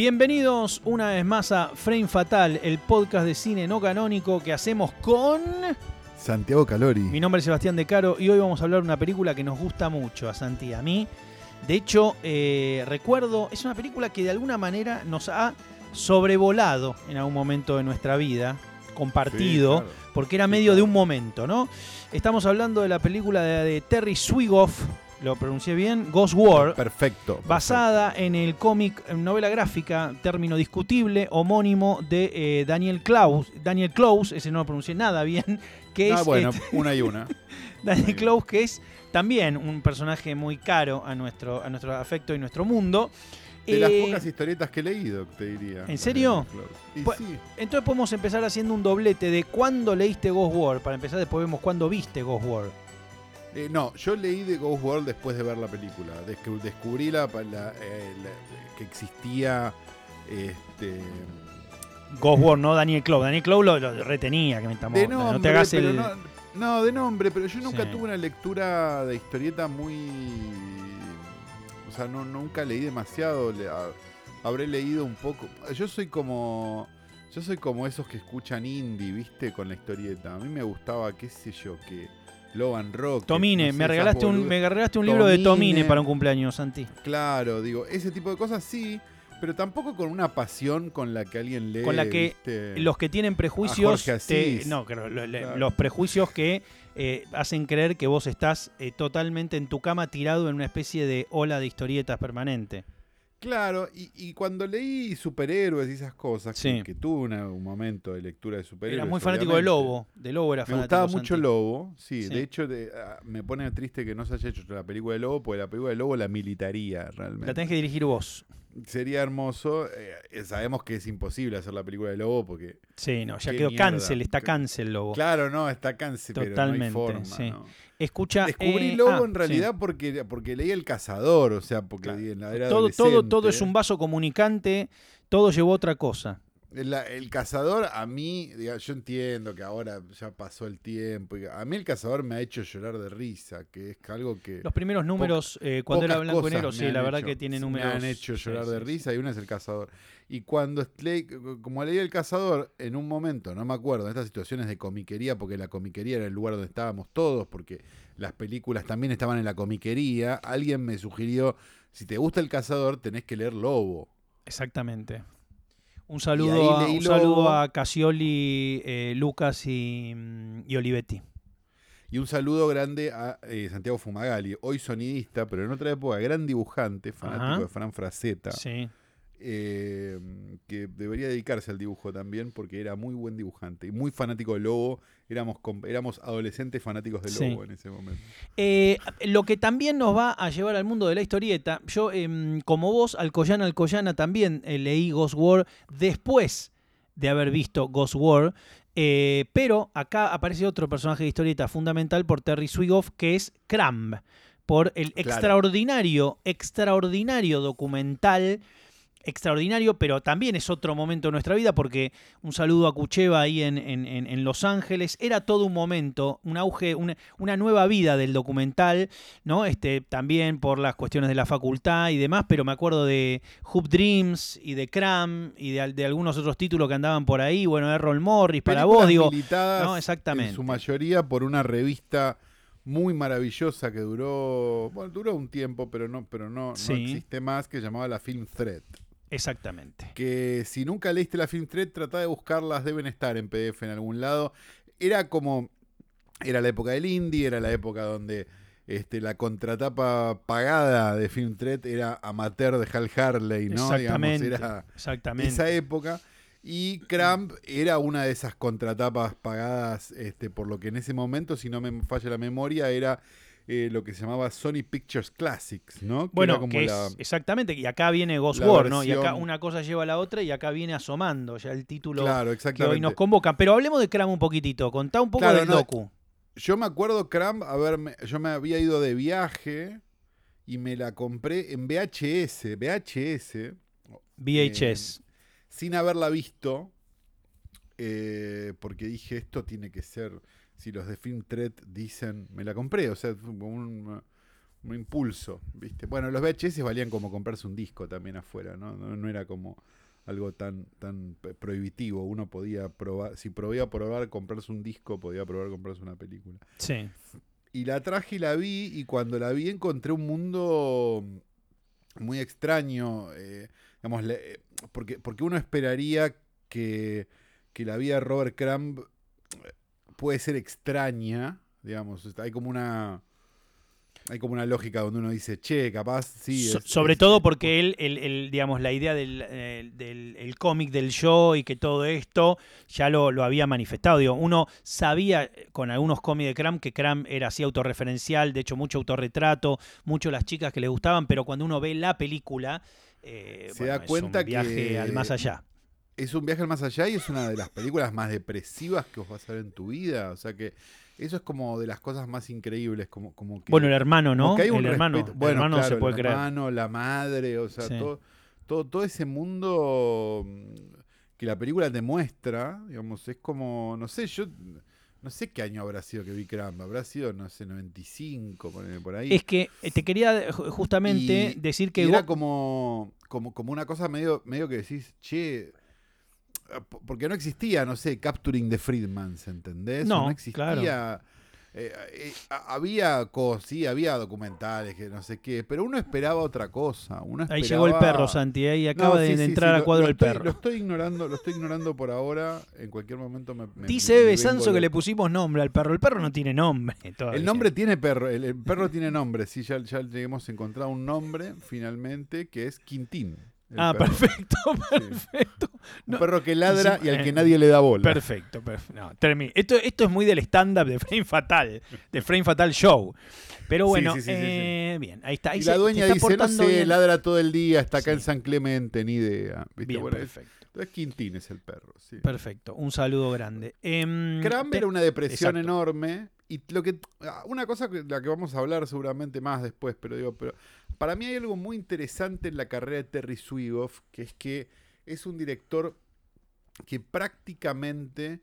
Bienvenidos una vez más a Frame Fatal, el podcast de cine no canónico que hacemos con... Santiago Calori. Mi nombre es Sebastián De Caro y hoy vamos a hablar de una película que nos gusta mucho a Santi y a mí. De hecho, eh, recuerdo, es una película que de alguna manera nos ha sobrevolado en algún momento de nuestra vida, compartido, Sí, claro. porque era medio de un momento, ¿no? Estamos hablando de la película de, de Terry Swigoff, lo pronuncié bien, Ghost War, Perfecto. basada en el cómic, novela gráfica, término discutible, homónimo de eh, Daniel Klaus, Daniel Close, ese no lo pronuncié nada bien, que Ah, es bueno, este, una y una. Daniel. Close, que es también un personaje muy caro a nuestro, a nuestro afecto y nuestro mundo. De las Eh, pocas historietas que he leído, te diría. ¿En serio? Y Pues- sí. Entonces podemos empezar haciendo un doblete de cuándo leíste Ghost War. Para empezar, después vemos cuándo viste Ghost War. Eh, no, yo leí de Ghost World después de ver la película. Descu- descubrí la, la- eh, la- que existía este, Ghost War, no Daniel Close. Daniel Close lo, lo retenía, que me de no nombre, te hagas pero el... no, no, de nombre, pero yo nunca Sí. tuve una lectura de historieta muy... O sea, no, nunca leí demasiado. le- a- habré leído un poco. Yo soy como... Yo soy como esos que escuchan indie, ¿viste? Con la historieta. A mí me gustaba, qué sé yo, que... Loban Rock. Tomine, me, regalaste un, me regalaste un libro de Tomine. Para un cumpleaños, Santi. Claro, digo, ese tipo de cosas sí, pero tampoco con una pasión con la que alguien lee. Con la que ¿viste? Los que tienen prejuicios, te- no, Claro. los prejuicios que eh, hacen creer que vos estás eh, totalmente en tu cama tirado en una especie de ola de historietas permanente. Claro, y, y cuando leí superhéroes y esas cosas, Sí. que, que tuve una- un momento de lectura de superhéroes. Era muy fanático de Lobo, de Lobo era Me fanático. gustaba mucho Santi. Lobo, sí. Sí. De hecho, de- ah, me pone triste que no se haya hecho la película de Lobo, porque la película de Lobo la militaría realmente. La tenés que dirigir vos. Sería hermoso. eh, sabemos que es imposible hacer la película de Lobo porque. Sí, no, ya quedó mierda. cancel, está cancel Lobo. Claro, no, está cáncer, pero no hay Totalmente, forma. sí. ¿no? Escucha. Descubrí eh, Lobo ah, en realidad porque, porque leí El Cazador, o sea, porque Claro. en la era. Todo, todo, todo es un vaso comunicante, todo llevó a otra cosa. El, el Cazador, a mí, yo entiendo que ahora ya pasó el tiempo. y a mí El Cazador me ha hecho llorar de risa, que es algo que. Los primeros números, eh, cuando era blanco y negro, me sí, la verdad hecho- que tiene Me números. han hecho sí, llorar de sí, risa y una es El Cazador. Y cuando leí- como leí El Cazador, en un momento, no me acuerdo, en estas situaciones de comiquería, porque la comiquería era el lugar donde estábamos todos, porque las películas también estaban en la comiquería, alguien me sugirió, si te gusta El Cazador, tenés que leer Lobo. Exactamente. Un saludo, a, un saludo a Casioli, eh, Lucas y, mm, y Olivetti. Y un saludo grande a eh, Santiago Fumagalli, hoy sonidista, pero en otra época gran dibujante, fanático Ajá. de Fran Frazetta, Sí. Eh, que debería dedicarse al dibujo también porque era muy buen dibujante y muy fanático de Lobo. Éramos, éramos adolescentes fanáticos de Sí. Lobo en ese momento. Eh, lo que también nos va a llevar al mundo de la historieta, yo em, como vos, Alcoyana Alcoyana, también eh, leí Ghost War después de haber visto Ghost War, pero acá aparece otro personaje de historieta fundamental por Terry Swigoff, que es Cramb, por el Claro. extraordinario, extraordinario documental extraordinario, pero también es otro momento de nuestra vida porque un saludo a Cucheva ahí en, en- en- Los Ángeles, era todo un momento, un auge, una, una nueva vida del documental, ¿no? Este, también por las cuestiones de la facultad y demás, pero me acuerdo de Hoop Dreams y de Cram y de, al- de algunos otros títulos que andaban por ahí, bueno, Errol Morris, para vos, digo, no, exactamente. En su mayoría por una revista muy maravillosa que duró, bueno, duró un tiempo, pero no, pero no, no existe más, que llamaba la Film Thread. Exactamente. que si nunca leíste la Film Thread, trata de buscarlas, deben estar en PDF en algún lado. Era como, era la época del indie, era la época donde este, la contratapa pagada de Film Thread era amateur de Hal Harley, ¿no? Exactamente. Digamos, era Exactamente. esa época. Y Cramp era una de esas contratapas pagadas, este, por lo que en ese momento, si no me falla la memoria, era eh, lo que se llamaba Sony Pictures Classics, ¿no? Que Bueno, como que la- exactamente, y acá viene Ghost War, ¿no? Y acá una cosa lleva a la otra y acá viene asomando ya el título Claro, que exactamente. hoy nos convocan. Pero hablemos de Cram un poquitito, contá un poco Claro, del no, docu. Yo me acuerdo, Cramp, a ver, me- yo me había ido de viaje y me la compré en VHS, VHS, VHS. sin haberla visto, eh, porque dije, esto tiene que ser, si los de Film Thread dicen, me la compré, o sea, fue como un- un impulso, ¿viste? Bueno, los VHS valían como comprarse un disco también afuera, ¿no? No, no era como algo tan, tan prohibitivo. Uno podía probar, si podía probar comprarse un disco, podía probar comprarse una película. Sí. Y la traje y la vi, y cuando la vi encontré un mundo muy extraño, eh, digamos, le- eh, porque, porque uno esperaría que, que la vida de Robert Crumb eh, puede ser extraña, digamos, hay como una... Hay como una lógica donde uno dice, che, capaz, sí. So- es- sobre es- todo porque él, el, el, digamos, la idea del, eh, del el cómic del show y que todo esto ya lo, lo había manifestado. Digo, uno sabía eh, con algunos cómics de Cram que Cram era así autorreferencial, de hecho mucho autorretrato, mucho las chicas que le gustaban, pero cuando uno ve la película, eh, Se bueno, da es cuenta un viaje que- al más allá. Es un viaje al más allá y es una de las películas más depresivas que os vas a ver en tu vida. O sea que eso es como de las cosas más increíbles, como, como que... Bueno, el hermano, ¿no? que hay un el hermano, respeto- el Bueno, hermano claro, se puede el creer. hermano, la madre, o sea, Sí. todo, todo, todo ese mundo mm, que la película te muestra, digamos, es como, no sé, yo no sé qué año habrá sido que vi Crumb, habrá sido, no sé, 95, ponele por ahí. Es que eh, te quería ju- justamente Y- decir Y que... era como, como, como una cosa medio, medio que decís, che, porque no existía, no sé, Capturing the Friedmans, ¿entendés? O No, existía. eh, eh, a- había cosas, sí, había documentales, que no sé qué, pero uno esperaba otra cosa. Uno Ahí llegó el perro, Santi, ahí No, acaba de, sí, de sí, entrar sí, lo- cuadro lo estoy- perro. Lo estoy ignorando, lo estoy ignorando por ahora. En cualquier momento me. me- Dice vengo Sanso que le pusimos nombre al perro. El perro no tiene nombre. todavía. El nombre tiene perro, el, el perro tiene nombre, sí, ya, ya hemos encontrado un nombre finalmente que es Quintín. El Ah, perro. perfecto, perfecto. Un No, perro que ladra y al que eh, nadie le da bola. Perfecto, perfecto. No, Esto, esto es muy del stand-up de Frame Fatal, de Frame Fatal Show. Pero bueno, sí, eh, bien, ahí está. Ahí y se- la se dueña está dice, no sé, bien. ladra todo el día, está acá en San Clemente, ni idea. ¿viste? Bien, Bueno, es, perfecto. entonces Quintín es el perro. Sí. Perfecto, un saludo grande. Cram era una depresión exacto. enorme. Y lo que ah, una cosa que la que vamos a hablar seguramente más después, pero digo, pero para mí hay algo muy interesante en la carrera de Terry Swigoff, que es que es un director que prácticamente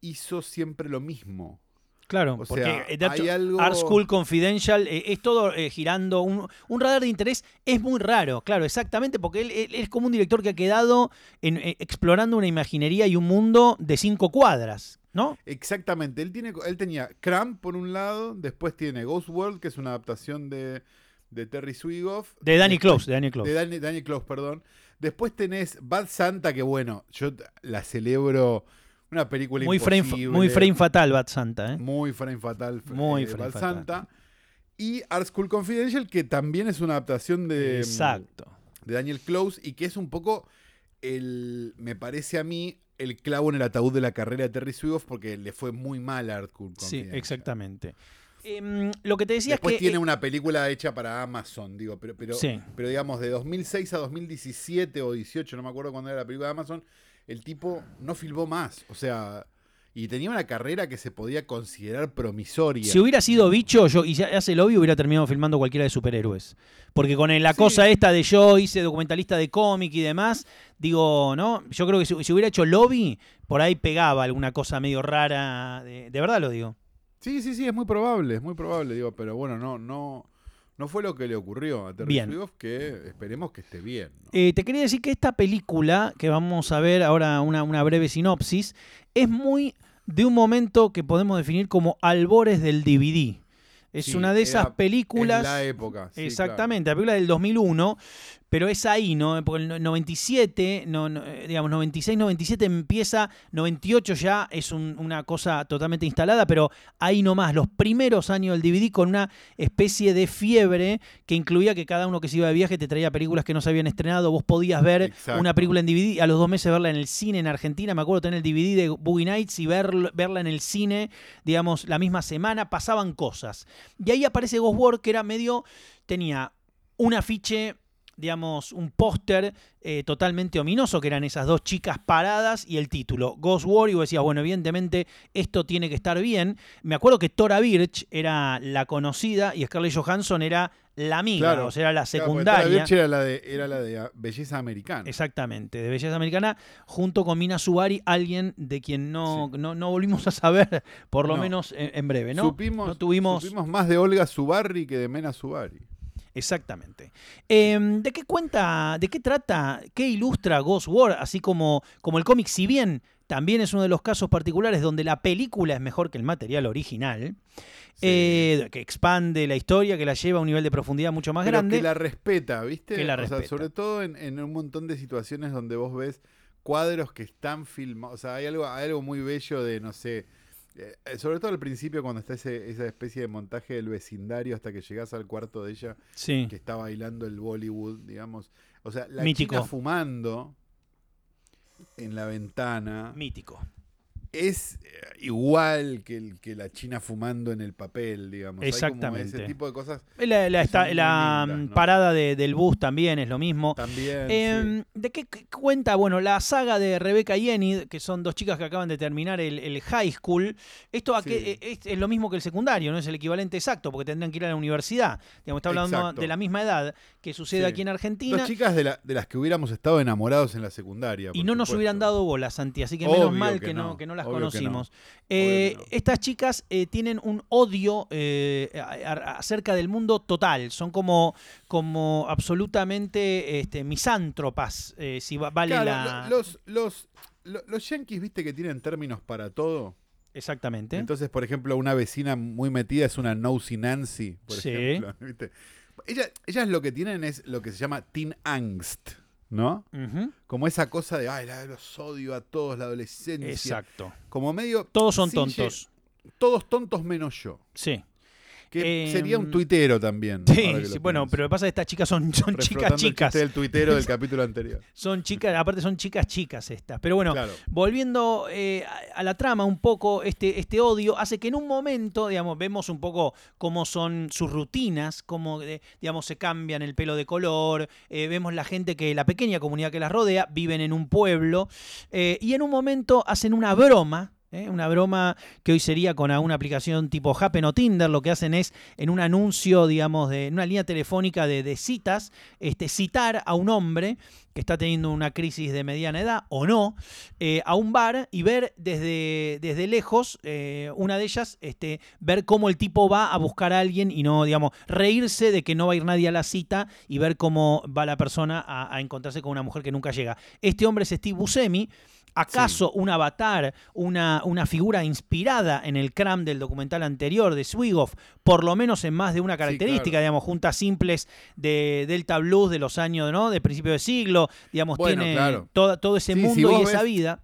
hizo siempre lo mismo. Claro, O porque sea, hay algo Art School Confidential eh, es todo eh, girando. Un, un radar de interés es muy raro, claro, exactamente, porque él, él es como un director que ha quedado en, eh, explorando una imaginería y un mundo de cinco cuadras, ¿no? Exactamente, él, tiene, él tenía Cramp por un lado, después tiene Ghost World, que es una adaptación de, de Terry Swigoff. De Danny Close, de Danny Close. De Danny, Danny Close, perdón. Después tenés Bad Santa, que bueno, yo la celebro. Una película muy, frame, muy frame fatal, Bad Santa, ¿eh? Muy frame fatal. Muy eh, frame Bad fatal. Santa. Y Art School Confidential, que también es una adaptación de, Exacto. de Daniel Close y que es un poco el, me parece a mí, el clavo en el ataúd de la carrera de Terry Swigoff porque le fue muy mal a Art School Sí, Confidential. exactamente. Em, lo que te decía Después es que. tiene eh, una película hecha para Amazon, digo, pero, pero, Sí. pero digamos, de 2006 a 2017 o 18, no me acuerdo cuándo era la película de Amazon, el tipo no filmó más. O sea, y tenía una carrera que se podía considerar promisoria. Si hubiera sido bicho yo, y ya hace el obvio, hubiera terminado filmando cualquiera de superhéroes. Porque con la Sí. cosa esta de yo hice documentalista de cómic y demás, digo, ¿no? Yo creo que si, si hubiera hecho lobby, por ahí pegaba alguna cosa medio rara. De, de verdad lo digo. Sí, sí, sí, es muy probable, es muy probable, digo, pero bueno, no, no, no fue lo que le ocurrió a Terry. Swigoff, que esperemos que esté bien. ¿no? Eh, te quería decir que esta película, que vamos a ver ahora una, una breve sinopsis, es muy de un momento que podemos definir como albores del DVD. Es Sí, una de esas era- películas... En la época. sí, Exactamente, la película del 2001, pero es ahí, ¿no? Porque el no- 97, no, no, eh, digamos, 96, 97 empieza, 98 ya es un- una cosa totalmente instalada, pero ahí nomás, los primeros años del DVD con una especie de fiebre que incluía que cada uno que se iba de viaje te traía películas que no se habían estrenado, vos podías ver Exacto. una película en DVD, a los dos meses verla en el cine en Argentina, me acuerdo tener el DVD de Boogie Nights y ver- verla en el cine, digamos, la misma semana, pasaban cosas. Y ahí aparece Ghost World, que era medio. tenía un afiche, digamos, un póster eh, totalmente ominoso, que eran esas dos chicas paradas y el título, Ghost War, y vos decías, bueno, evidentemente esto tiene que estar bien. Me acuerdo que Tora Birch era la conocida y Scarlett Johansson era la amiga, Claro, o sea, era la Claro, secundaria. Birch era la de, era la de ah, belleza americana. Exactamente, de belleza americana, junto con Mina Subari, alguien de quien no, no, no volvimos a saber, por lo No. menos en, en breve, ¿no? supimos, no tuvimos- supimos más de Olga Subarri que de Mena Subari. Exactamente. Em, ¿De qué cuenta, de qué trata, qué ilustra Ghost War, así como, como el cómic, si bien también es uno de los casos particulares donde la película es mejor que el material original, Sí. eh, que expande la historia, que la lleva a un nivel de profundidad mucho más Pero grande. que la respeta, ¿viste? Que la O sea, respeta. sobre todo en, en un montón de situaciones donde vos ves cuadros que están filmados. O sea, hay algo, hay algo muy bello de, no sé, eh, eh, sobre todo al principio cuando está ese- esa especie de montaje del vecindario hasta que llegás al cuarto de ella Sí, que está bailando el Bollywood, digamos. O sea, la Mítico. china fumando en la ventana mítico. Es eh, igual que, el, que la china fumando en el papel, digamos. Hay como Exactamente. ese tipo de cosas La, la- que esta- son muy la, lindas, ¿no? parada de- del bus también es lo mismo. también. Em, sí. ¿De qué cuenta? Bueno, la saga de Rebecca y Enid, que son dos chicas que acaban de terminar el, el high school. Esto Sí. eh, es, es lo mismo que el secundario, no es el equivalente exacto, porque tendrían que ir a la universidad. Digamos, está hablando Exacto. de la misma edad que sucede Sí. aquí en Argentina. Dos chicas de, la- de las que hubiéramos estado enamorados en la secundaria. Y no nos hubieran dado bola, Santi, así que menos mal que que, no, no, que no las obvio que no. conocimos. Eh, no. Estas chicas eh, tienen un odio eh, acerca del mundo total, son como, como absolutamente este, misántropas, si va- vale Claro, la... lo- los, los, lo- los yankees, viste que tienen términos para todo. Exactamente. Entonces, por ejemplo, una vecina muy metida es una nosy Nancy, por Sí. ejemplo. ellas lo que tienen es lo que se llama teen angst, ¿no? Como esa cosa de, ay, los odio a todos, la adolescencia. Exacto. Como medio... Todos son tontos. Todos tontos menos yo. Sí. Que Em, sería un tuitero también. Sí, sí, bueno, pero lo que pasa es que estas chicas son, son chicas el chicas. chiste del tuitero del capítulo anterior. Son chicas, aparte son chicas chicas estas. Pero bueno, Claro. volviendo eh, a a la trama un poco, este, este odio hace que en un momento, digamos, vemos un poco cómo son sus rutinas, cómo, eh, digamos, se cambian el pelo de color, eh, vemos la gente que, la pequeña comunidad que las rodea, viven en un pueblo, y en un momento hacen una broma. ¿Eh? Una broma que hoy sería con una aplicación tipo Happen o Tinder, lo que hacen es en un anuncio, digamos, de en una línea telefónica de, citas, este, citar a un hombre que está teniendo una crisis de mediana edad o no, eh, a un bar y ver desde, desde lejos, eh, una de ellas, este, ver cómo el tipo va a buscar a alguien y no, digamos, reírse de que no va a ir nadie a la cita y ver cómo va la persona a, a encontrarse con una mujer que nunca llega. Este hombre es Steve Buscemi. ¿Acaso un avatar, una, una figura inspirada en el cram del documental anterior de Swigoff, por lo menos en más de una característica, claro. digamos, juntas simples de Delta Blues de los años, ¿no? De principio de siglo, digamos, Bueno, tiene claro. toda- todo ese Sí, si mundo y esa vida.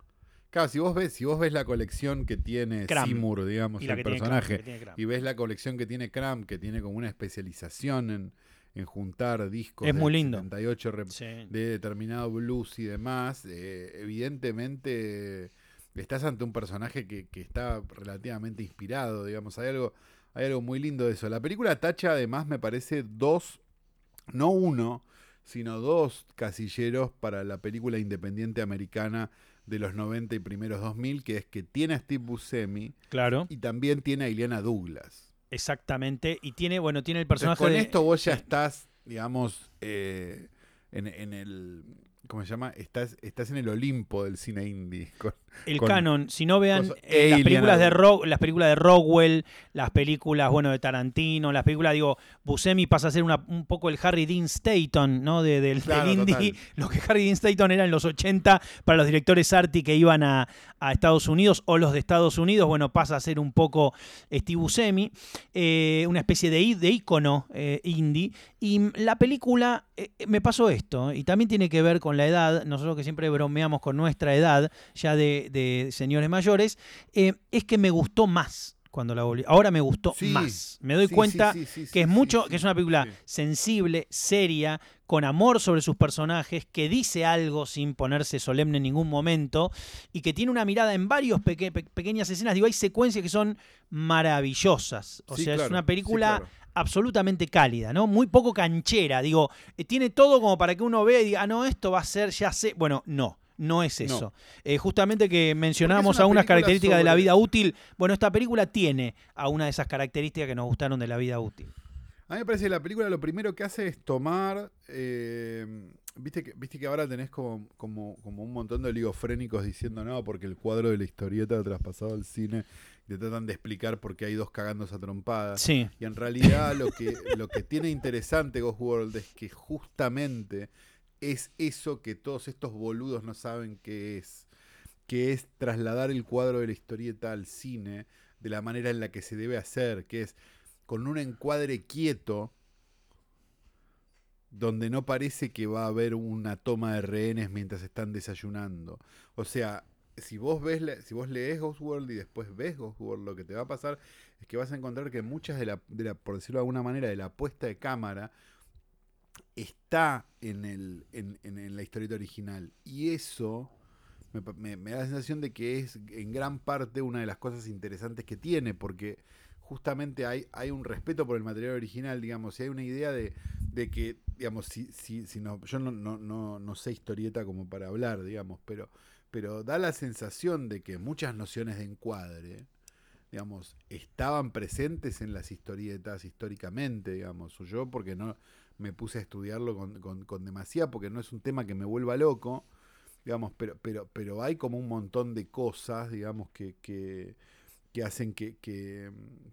Claro, si vos ves, si vos ves la colección que tiene Cram. Seymour, digamos, el personaje, Cram. y ves la colección que tiene Cram, que tiene como una especialización en, en juntar discos Es del muy lindo. 78 rep- Sí. de determinado blues y demás, eh, evidentemente estás ante un personaje que, que está relativamente inspirado, digamos, hay algo, hay algo muy lindo de eso. La película tacha además me parece dos, no uno, sino dos casilleros para la película independiente americana de los 90 y primeros 2000, que es que tiene a Steve Buscemi Claro, y también tiene a Ileana Douglas. Exactamente. Y tiene, bueno, tiene el Entonces, personaje con de- esto vos ya estás, digamos, eh, en, en el. ¿Cómo se llama? Estás, estás en el Olimpo del cine indie. con- el con canon, si no vean eh, las películas de. Ro- las películas de Rockwell, las películas, bueno, de Tarantino, las películas, digo, Buscemi pasa a ser una- un poco el Harry Dean Stanton, ¿no? De- del, indie, total. lo que Harry Dean Stanton era en los 80 para los directores arty que iban a, a Estados Unidos o los de Estados Unidos, bueno, pasa a ser un poco Steve Buscemi, eh, una especie de, de ícono eh, indie. Y la película, me pasó esto, y también tiene que ver con la edad, nosotros que siempre bromeamos con nuestra edad, ya de, de señores mayores, eh, es que me gustó más cuando la volví. Ahora me gustó Sí, más. Me doy sí, cuenta sí, que es mucho, que es una película sensible, seria, con amor sobre sus personajes, que dice algo sin ponerse solemne en ningún momento y que tiene una mirada en varios peque- pe- pequeñas escenas. Digo, hay secuencias que son maravillosas. O sea, es una película claro. Absolutamente cálida, ¿no? Muy poco canchera. Digo, eh, tiene todo como para que uno vea y diga, ah, no, esto va a ser, ya sé. Bueno, no. No es No. eso. Eh, justamente que mencionábamos una algunas características de la vida útil. Bueno, esta película tiene a una de esas características que nos gustaron de la vida útil. A mí me parece que la película lo primero que hace es tomar. eh, viste, que, viste que ahora tenés como, como, como un montón de oligofrénicos diciendo no, porque el cuadro de la historieta ha traspasado al cine. Y te tratan de explicar por qué hay dos cagándose a trompadas. Sí. Y en realidad lo que, lo que tiene interesante Ghost World es que justamente es eso que todos estos boludos no saben qué es. Que es trasladar el cuadro de la historieta al cine de la manera en la que se debe hacer, que es con un encuadre quieto, donde no parece que va a haber una toma de rehenes mientras están desayunando. O sea, si vos ves si vos lees Ghost World y después ves Ghost World, lo que te va a pasar es que vas a encontrar que muchas de la, de la- por decirlo de alguna manera, de la puesta de cámara está en, el, en, en- la historieta original. Y eso me- me da la sensación de que es en gran parte una de las cosas interesantes que tiene, porque justamente hay, hay un respeto por el material original, digamos, y hay una idea de, de que, digamos, si, si, si no, yo no, no, no, no sé historieta como para hablar, digamos, pero, pero da la sensación de que muchas nociones de encuadre, digamos, estaban presentes en las historietas históricamente, digamos, o yo porque no me puse a estudiarlo con, con, con demasía, porque no es un tema que me vuelva loco, digamos, pero, pero, pero hay como un montón de cosas, digamos, que, que, que hacen que, que,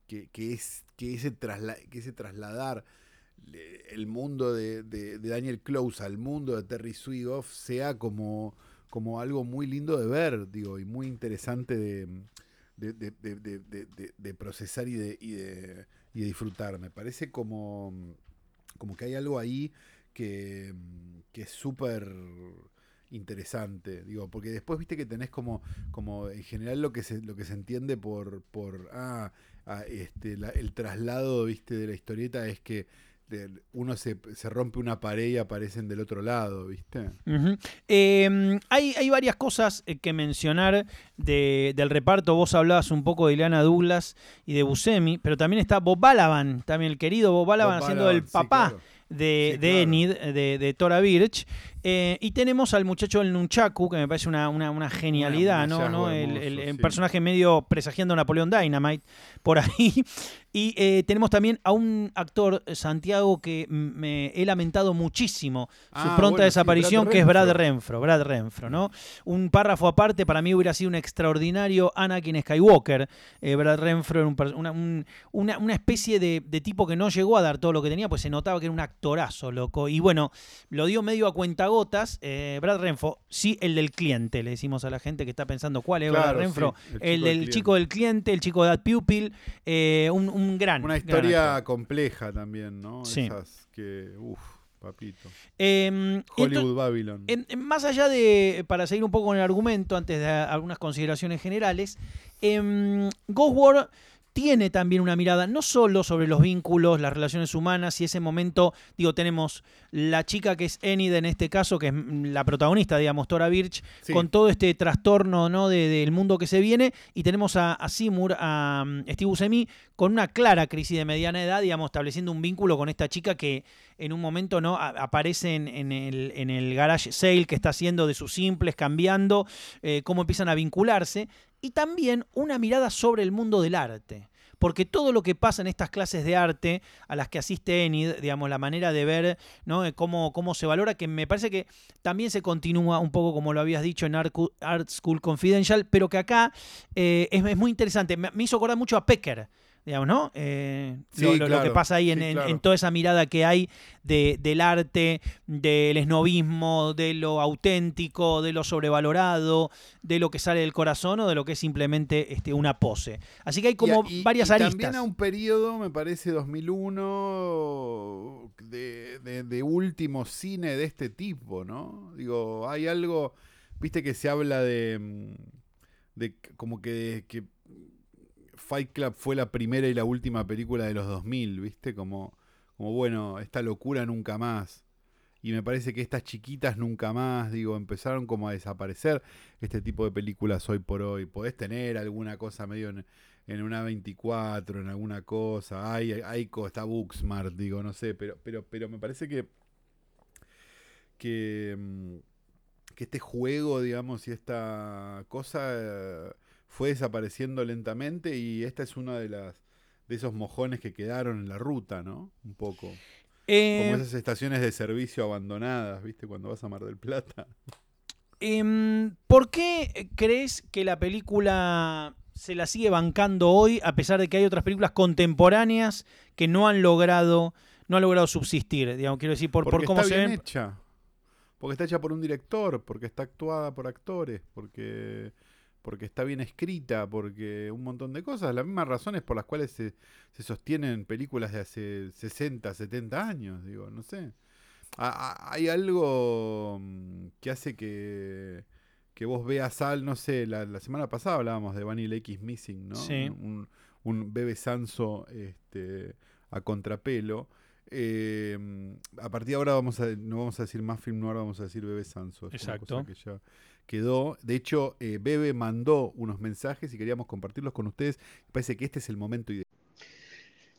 que, que es, que, ese trasla- que ese trasladar el mundo de, de- Daniel Close al mundo de Terry Swigoff sea como, como algo muy lindo de ver, digo, y muy interesante de, de, de- procesar y de, y, de, y de disfrutar. Me parece como, como que hay algo ahí que, que es súper interesante, digo, porque después viste que tenés como, como en general lo que se, lo que se entiende por, por ah, ah, este, la- el traslado, viste, de la historieta es que uno se, se rompe una pared y aparecen del otro lado, viste. Eh, hay, hay varias cosas eh, que mencionar de- del reparto. Vos hablabas un poco de Ileana Douglas y de Buscemi, pero también está Bob Balaban, también el querido Bob Balaban Bob haciendo el sí, papá claro. de, Sí, de claro. Enid, de, de Tora Birch. Eh, y tenemos al muchacho del Nunchaku, que me parece una, una- una genialidad, ¿no? ¿no? El, hermoso, el- el sí. personaje medio presagiando a Napoleón Dynamite por ahí. Y eh, tenemos también a un actor, eh, Santiago, que me he lamentado muchísimo su Ah, pronta bueno, desaparición, que es Brad Renfro. Brad Renfro, ¿no? Un párrafo aparte, para mí hubiera sido un extraordinario Anakin Skywalker. Eh, Brad Renfro era un una, un- una- una especie de, de tipo que no llegó a dar todo lo que tenía, pues se notaba que era un actorazo, loco. Y bueno, lo dio medio a cuentagotas. Eh, Brad Renfro, sí, el del cliente, le decimos a la gente que está pensando cuál es Brad Renfro. sí, el, del del cliente. chico del cliente, el chico de That Pupil, eh, un, un gran. Una historia compleja también, ¿no? Sí. Esas que, uff, papito. Eh, esto- Hollywood Babylon. En- en- más allá de, para seguir un poco con el argumento, antes de algunas consideraciones generales, em, Ghost War tiene también una mirada no solo sobre los vínculos, las relaciones humanas y ese momento, digo, tenemos la chica que es Enid en este caso, que es mm, la protagonista, digamos, Tora Birch, Sí. con todo este trastorno ¿no? de- del mundo que se viene, y tenemos a, a Seymour, a mm, Steve Buscemi, con una clara crisis de mediana edad, digamos, estableciendo un vínculo con esta chica que en un momento no A- aparece en, en el, en el garage sale que está haciendo de sus simples, cambiando, eh, cómo empiezan a vincularse, y también una mirada sobre el mundo del arte. Porque todo lo que pasa en estas clases de arte a las que asiste Enid, digamos, la manera de ver ¿no? Eh, cómo, cómo se valora, que me parece que también se continúa un poco como lo habías dicho en Art, School Confidential, pero que acá eh, es, es muy interesante. Me, me hizo acordar mucho a Pecker, digamos, ¿no? Eh, Sí, lo, lo- lo que pasa ahí en, en- claro. en toda esa mirada que hay de- del arte, del esnovismo, de lo auténtico, de lo sobrevalorado, de lo que sale del corazón o de lo que es simplemente este, una pose. Así que hay como Y a- y- varias y aristas. También a un periodo, me parece, 2001, de, de- de último cine de este tipo, ¿no? Digo, hay algo, viste que se habla de, mm, de como que, que Fight Club fue la primera y la última película de los 2000, viste, como, como bueno, esta locura nunca más. Y me parece que estas chiquitas nunca más, digo, empezaron como a desaparecer este tipo de películas hoy por hoy. Podés tener alguna cosa medio en, una 24, en alguna cosa. Hay, co- está Booksmart, digo, no sé, pero, pero, pero me parece que, que, mm, que este juego, digamos, y esta cosa eh, fue desapareciendo lentamente y esta es una de las de esos mojones que quedaron en la ruta, ¿no? Un poco. Como Eh, esas estaciones de servicio abandonadas, ¿viste? Cuando vas a Mar del Plata. Em, ¿Por qué crees que la película se la sigue bancando hoy, a pesar de que hay otras películas contemporáneas que no han logrado, no han logrado subsistir? Digamos, quiero decir, por, por cómo está se bien ven. hecha. Porque está hecha por un director, porque está actuada por actores, porque, porque está bien escrita, porque un montón de cosas. Las mismas razones por las cuales se, se sostienen películas de hace 60, 70 años, digo, no sé. A- a- hay algo mm, que hace que, que vos veas al, no sé, la, la semana pasada hablábamos de Vanilla X Missing, ¿no? Sí. Un, un bebé Sanso este, a contrapelo. Eh, a partir de ahora vamos a, no vamos a decir más film noir, vamos a decir Bebe Sanso. Es una Exacto. cosa que ya quedó. De hecho, eh, Bebe mandó unos mensajes y queríamos compartirlos con ustedes. Parece que este es el momento ideal.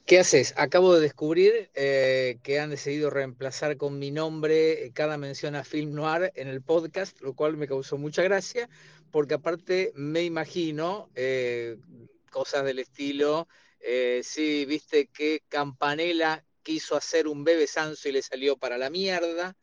¿Qué haces? Acabo de descubrir eh, que han decidido reemplazar con mi nombre eh, cada mención a Film Noir en el podcast, lo cual me causó mucha gracia, porque aparte me imagino cosas del estilo, sí, viste que Campanella quiso hacer un bebé Sanso y le salió para la mierda,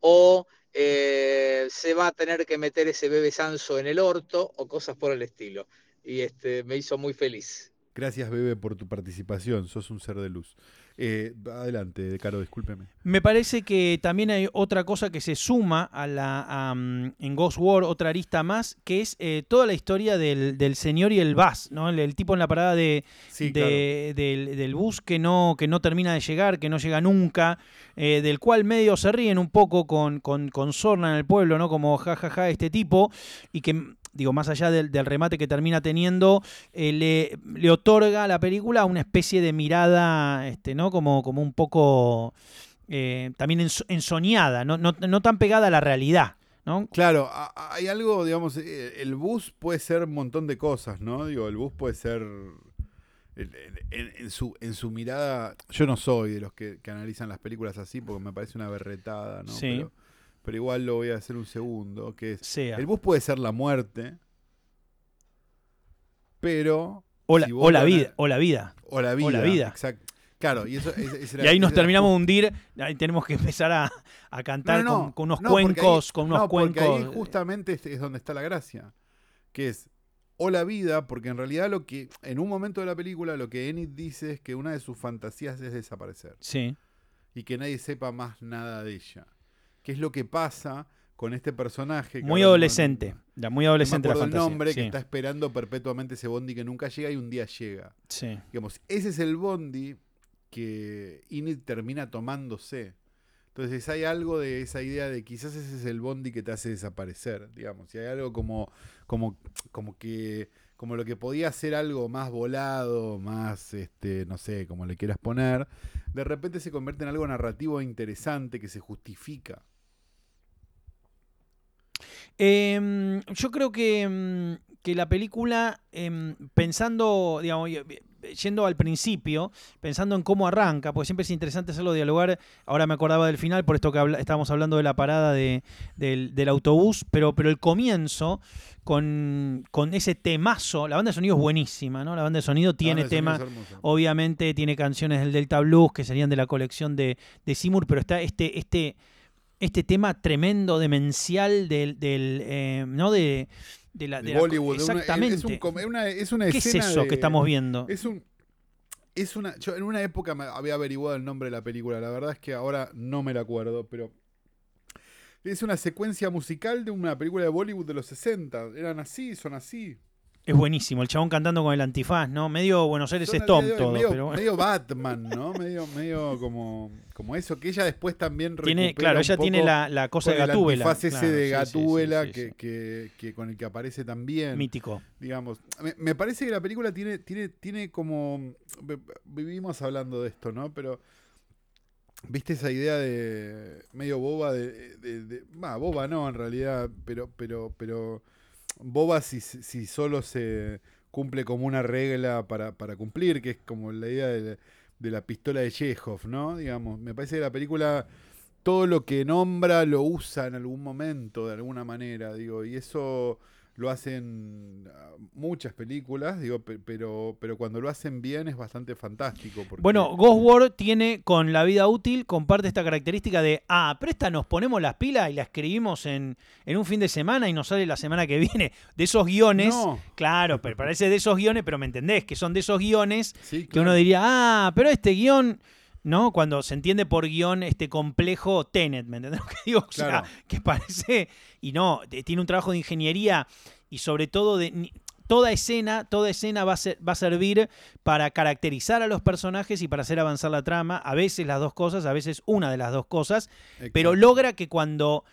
o eh, se va a tener que meter ese bebé Sanso en el orto, o cosas por el estilo. Y este, me hizo muy feliz. Gracias, Bebe, por tu participación. Sos un ser de luz. Eh, adelante, Caro, discúlpeme. Me parece que también hay otra cosa que se suma a la a, mm, en Ghost War, otra arista más, que es eh, toda la historia del, del señor y el bus, ¿no? El, el tipo en la parada de, Sí, de- del, del bus que no, que no termina de llegar, que no llega nunca, eh, del cual medio se ríen un poco con, con, con Sorna en el pueblo, ¿no? Como jajaja este tipo, y que, digo, más allá del, del remate que termina teniendo, eh, le, le otorga a la película una especie de mirada, este, ¿no? Como, como un poco eh, también ens- ensoñada, ¿no? No, no tan pegada a la realidad, ¿no? Claro, hay algo, digamos, eh, el bus puede ser un montón de cosas, ¿no? Digo, el bus puede ser en, en- en su, en su mirada. Yo no soy de los que, que analizan las películas así porque me parece una berretada, ¿no? Sí. Pero, pero igual lo voy a hacer un segundo, que es, Sea. el bus puede ser la muerte, pero... O la, si vos o la vida, o la vida. O la vida. la vida. Exacto. Claro, y eso ahí nos terminamos de hundir, ahí tenemos que empezar a, a cantar No, no, con, con unos no, cuencos, ahí- con unos cuencos. ahí justamente es, es donde está la gracia. Que es o la vida, porque en realidad lo que, en un momento de la película, lo que Enid dice es que una de sus fantasías es desaparecer. Sí, Y que nadie sepa más nada de ella. ¿Qué es lo que pasa con este personaje? muy ahora no- adolescente, ya muy No me adolescente la acuerdo el nombre, sí, que está esperando perpetuamente ese bondi que nunca llega y un día llega. sí. Digamos, ese es el bondi que Enid termina tomándose. Entonces hay algo de esa idea de quizás ese es el bondi que te hace desaparecer, digamos. Si hay algo como, como, como que, como lo que podía ser algo más volado, más, este, no sé, como le quieras poner, de repente se convierte en algo narrativo interesante que se justifica. Em, yo creo que, em, que la película, em, pensando, digamos, y- yendo al principio, pensando en cómo arranca, porque siempre es interesante hacerlo dialogar. Ahora me acordaba del final, por esto que habla- estábamos hablando de la parada de- del, del autobús, pero, pero el comienzo con, con ese temazo, la banda de sonido es buenísima, ¿no? La banda de sonido tiene temas. Obviamente tiene canciones del Delta Blues que serían de la colección de, de Seymour, pero está este, este, este tema tremendo, demencial del, del eh, ¿no? De, de la, De de la- Bollywood. exactamente. es, un una, es una ¿Qué es eso de- que estamos viendo? Es un. Es una. Yo en una época me había averiguado el nombre de la película. La verdad es que ahora no me la acuerdo, pero. Es una secuencia musical de una película de Bollywood de los 60. Eran así, son así. Es buenísimo, el chabón cantando con el antifaz, ¿no? Medio Buenos Aires de hoy todo, medio, pero bueno. medio Batman, ¿no? Medio, medio como, como eso, que ella después también Tiene, recupera claro, un ella tiene la, la cosa de el Gatúbela. antifaz ese claro, de sí, sí, sí, Gatúbela sí, que, que- que con el que aparece también. Mítico. digamos. Me, me parece que la película tiene, tiene, tiene como. vi- Vivimos hablando de esto, ¿no? Pero. ¿Viste esa idea de. medio boba de. de- de- bah, boba no, en realidad. Pero. pero, pero boba si, si solo se cumple como una regla para, para cumplir, que es como la idea de la, de la pistola de Chekhov, ¿no? Digamos. Me parece que la película. Todo lo que nombra lo usa en algún momento, de alguna manera, digo, y eso lo hacen ah, muchas películas, digo, pe- pero, pero cuando lo hacen bien es bastante fantástico. porque- Bueno, Ghost World tiene con la vida útil, comparte esta característica de, ah, pero esta nos ponemos las pilas y la escribimos en, en un fin de semana y nos sale la semana que viene. De esos guiones, No. claro, pero parece de esos guiones, pero me entendés, que son de esos guiones Sí, que uno diría, ah, pero este guion, ¿no? Cuando se entiende por guion este complejo Tenet, ¿me entendés lo que digo? O sea, Claro. que parece, y no, tiene un trabajo de ingeniería y sobre todo de... Toda escena, toda escena va a, ser- va a servir para caracterizar a los personajes y para hacer avanzar la trama. A veces las dos cosas, a veces una de las dos cosas, pero logra que cuando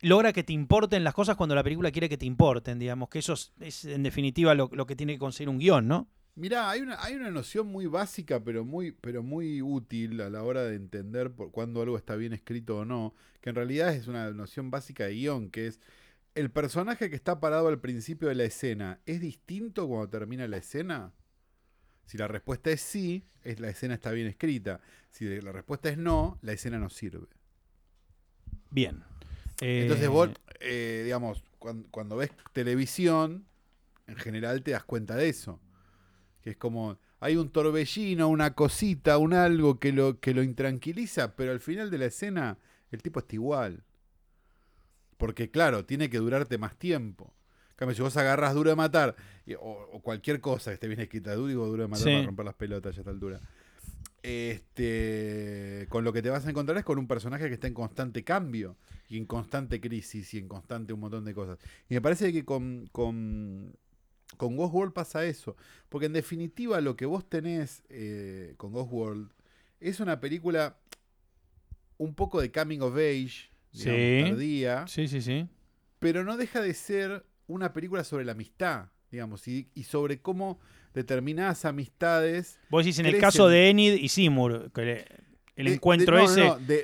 logra que te importen las cosas cuando la película quiere que te importen, digamos, que eso es, es, en definitiva lo, lo que tiene que conseguir un guion, ¿no? Mirá, hay una, hay una noción muy básica, pero muy, pero muy útil a la hora de entender por cuándo algo está bien escrito o no, que en realidad es una noción básica de guion, que es el personaje que está parado al principio de la escena, ¿es distinto cuando termina la escena? Si la respuesta es sí, es, la escena está bien escrita. Si la respuesta es no, la escena no sirve. Bien. Eh, Entonces vos, eh, digamos, cuando, cuando ves televisión, en general te das cuenta de eso. Que es como, hay un torbellino, una cosita, un algo que lo, que lo intranquiliza, pero al final de la escena el tipo está igual. Porque claro, tiene que durarte más tiempo. En cambio, si vos agarras duro de matar, y- o, o cualquier cosa que esté bien escrita, digo duro de matar Sí. para romper las pelotas ya a esta altura. Este, con lo que te vas a encontrar es con un personaje que está en constante cambio y en constante crisis y en constante un montón de cosas. Y me parece que con, con, con Ghost World pasa eso. Porque en definitiva lo que vos tenés eh, con Ghost World es una película un poco de coming of age, digamos, Sí. tardía, Sí, sí, sí. pero no deja de ser una película sobre la amistad, digamos, y, y sobre cómo determinadas amistades Vos decís en el caso de Enid y Seymour, que le- el De- encuentro de- no, ese, no, no, de,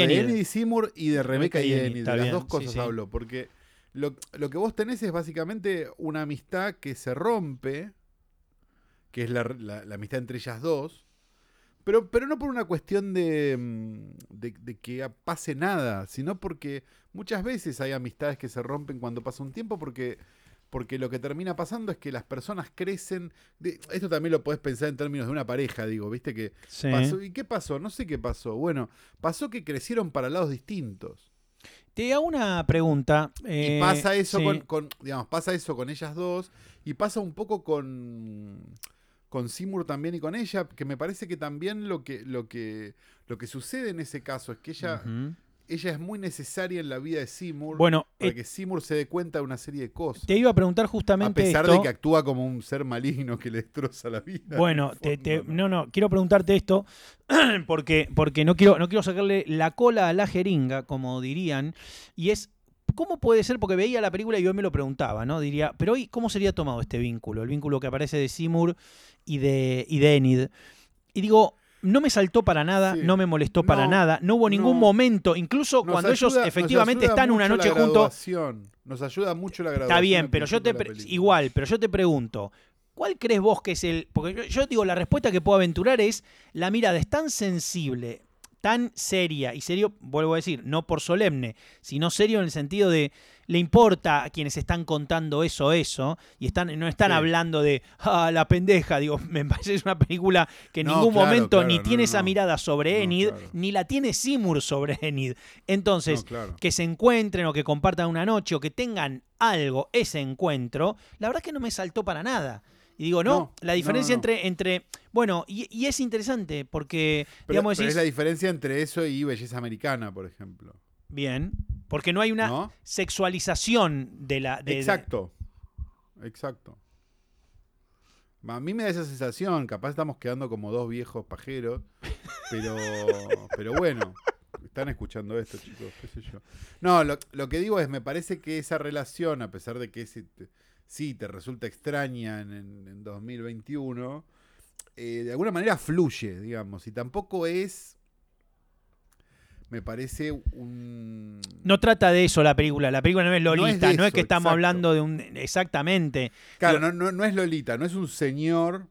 Enid. Y Seymour y de Rebeca y Enid. De las bien, dos cosas sí. hablo. Porque lo, lo que vos tenés es básicamente una amistad que se rompe, que es la, la- la amistad entre ellas dos. Pero, pero no por una cuestión de, mm, de, de que pase nada, sino porque muchas veces hay amistades que se rompen cuando pasa un tiempo porque, porque lo que termina pasando es que las personas crecen. de- esto también lo podés pensar en términos de una pareja, digo, viste que Sí. Pasó- ¿Y qué pasó? No sé qué pasó. Bueno, pasó que crecieron para lados distintos. Te hago una pregunta. y eh, pasa eso sí. con, con- digamos, pasa eso con ellas dos. Y pasa un poco con. Con Seymour también y con ella. Que me parece que también lo que, lo que, lo que sucede en ese caso es que ella. Ella es muy necesaria en la vida de Seymour. Bueno, para eh, que Seymour se dé cuenta de una serie de cosas. te iba a preguntar A justamente pesar esto. de que actúa como un ser maligno que le destroza la vida. Bueno, te- te- no, no, quiero preguntarte esto porque, porque no, quiero, no quiero sacarle la cola a la jeringa, como dirían, y es, ¿cómo puede ser? Porque veía la película y yo me lo preguntaba, ¿no? Diría, pero hoy, ¿cómo sería tomado este vínculo? El vínculo que aparece de Seymour y de, y de Enid. Y digo, no me saltó para nada, Sí. no me molestó para No, nada, no hubo ningún no. momento, incluso Nos cuando ellos ayuda- efectivamente están una noche juntos. Nos ayuda mucho la graduación. Está bien, pero yo te igual, pero yo te pregunto, ¿cuál crees vos que es el porque yo, yo digo la respuesta que puedo aventurar es la mirada es tan sensible, tan seria y serio, vuelvo a decir, no por solemne, sino serio en el sentido de le importa a quienes están contando eso eso y están no están Sí. hablando de ah, la pendeja, digo, me parece es una película que en No, ningún claro, momento claro, ni no, tiene no, esa mirada sobre Enid, claro. ni la tiene Seymour sobre Enid. Entonces, que se encuentren o que compartan una noche o que tengan algo, ese encuentro, la verdad es que no me saltó para nada. Y digo, no, No, la diferencia no, no. entre, entre, bueno, y, y es interesante porque, Pero, digamos, pero decís, es la diferencia entre eso y belleza americana, por ejemplo. bien, porque no hay una sexualización de la... de- de- Exacto. Exacto. A mí me da esa sensación, capaz estamos quedando como dos viejos pajeros, pero, pero bueno, están escuchando esto, chicos, qué sé yo. No, lo, lo que digo es, me parece que esa relación, a pesar de que ese te- sí te resulta extraña en, en- en 2021, eh, de alguna manera fluye, digamos, y tampoco es, me parece un... No trata de eso la película, la película no es No es Lolita, no es, que estamos exacto. hablando de un... Exactamente. Claro, no, no, no es Lolita, no es un señor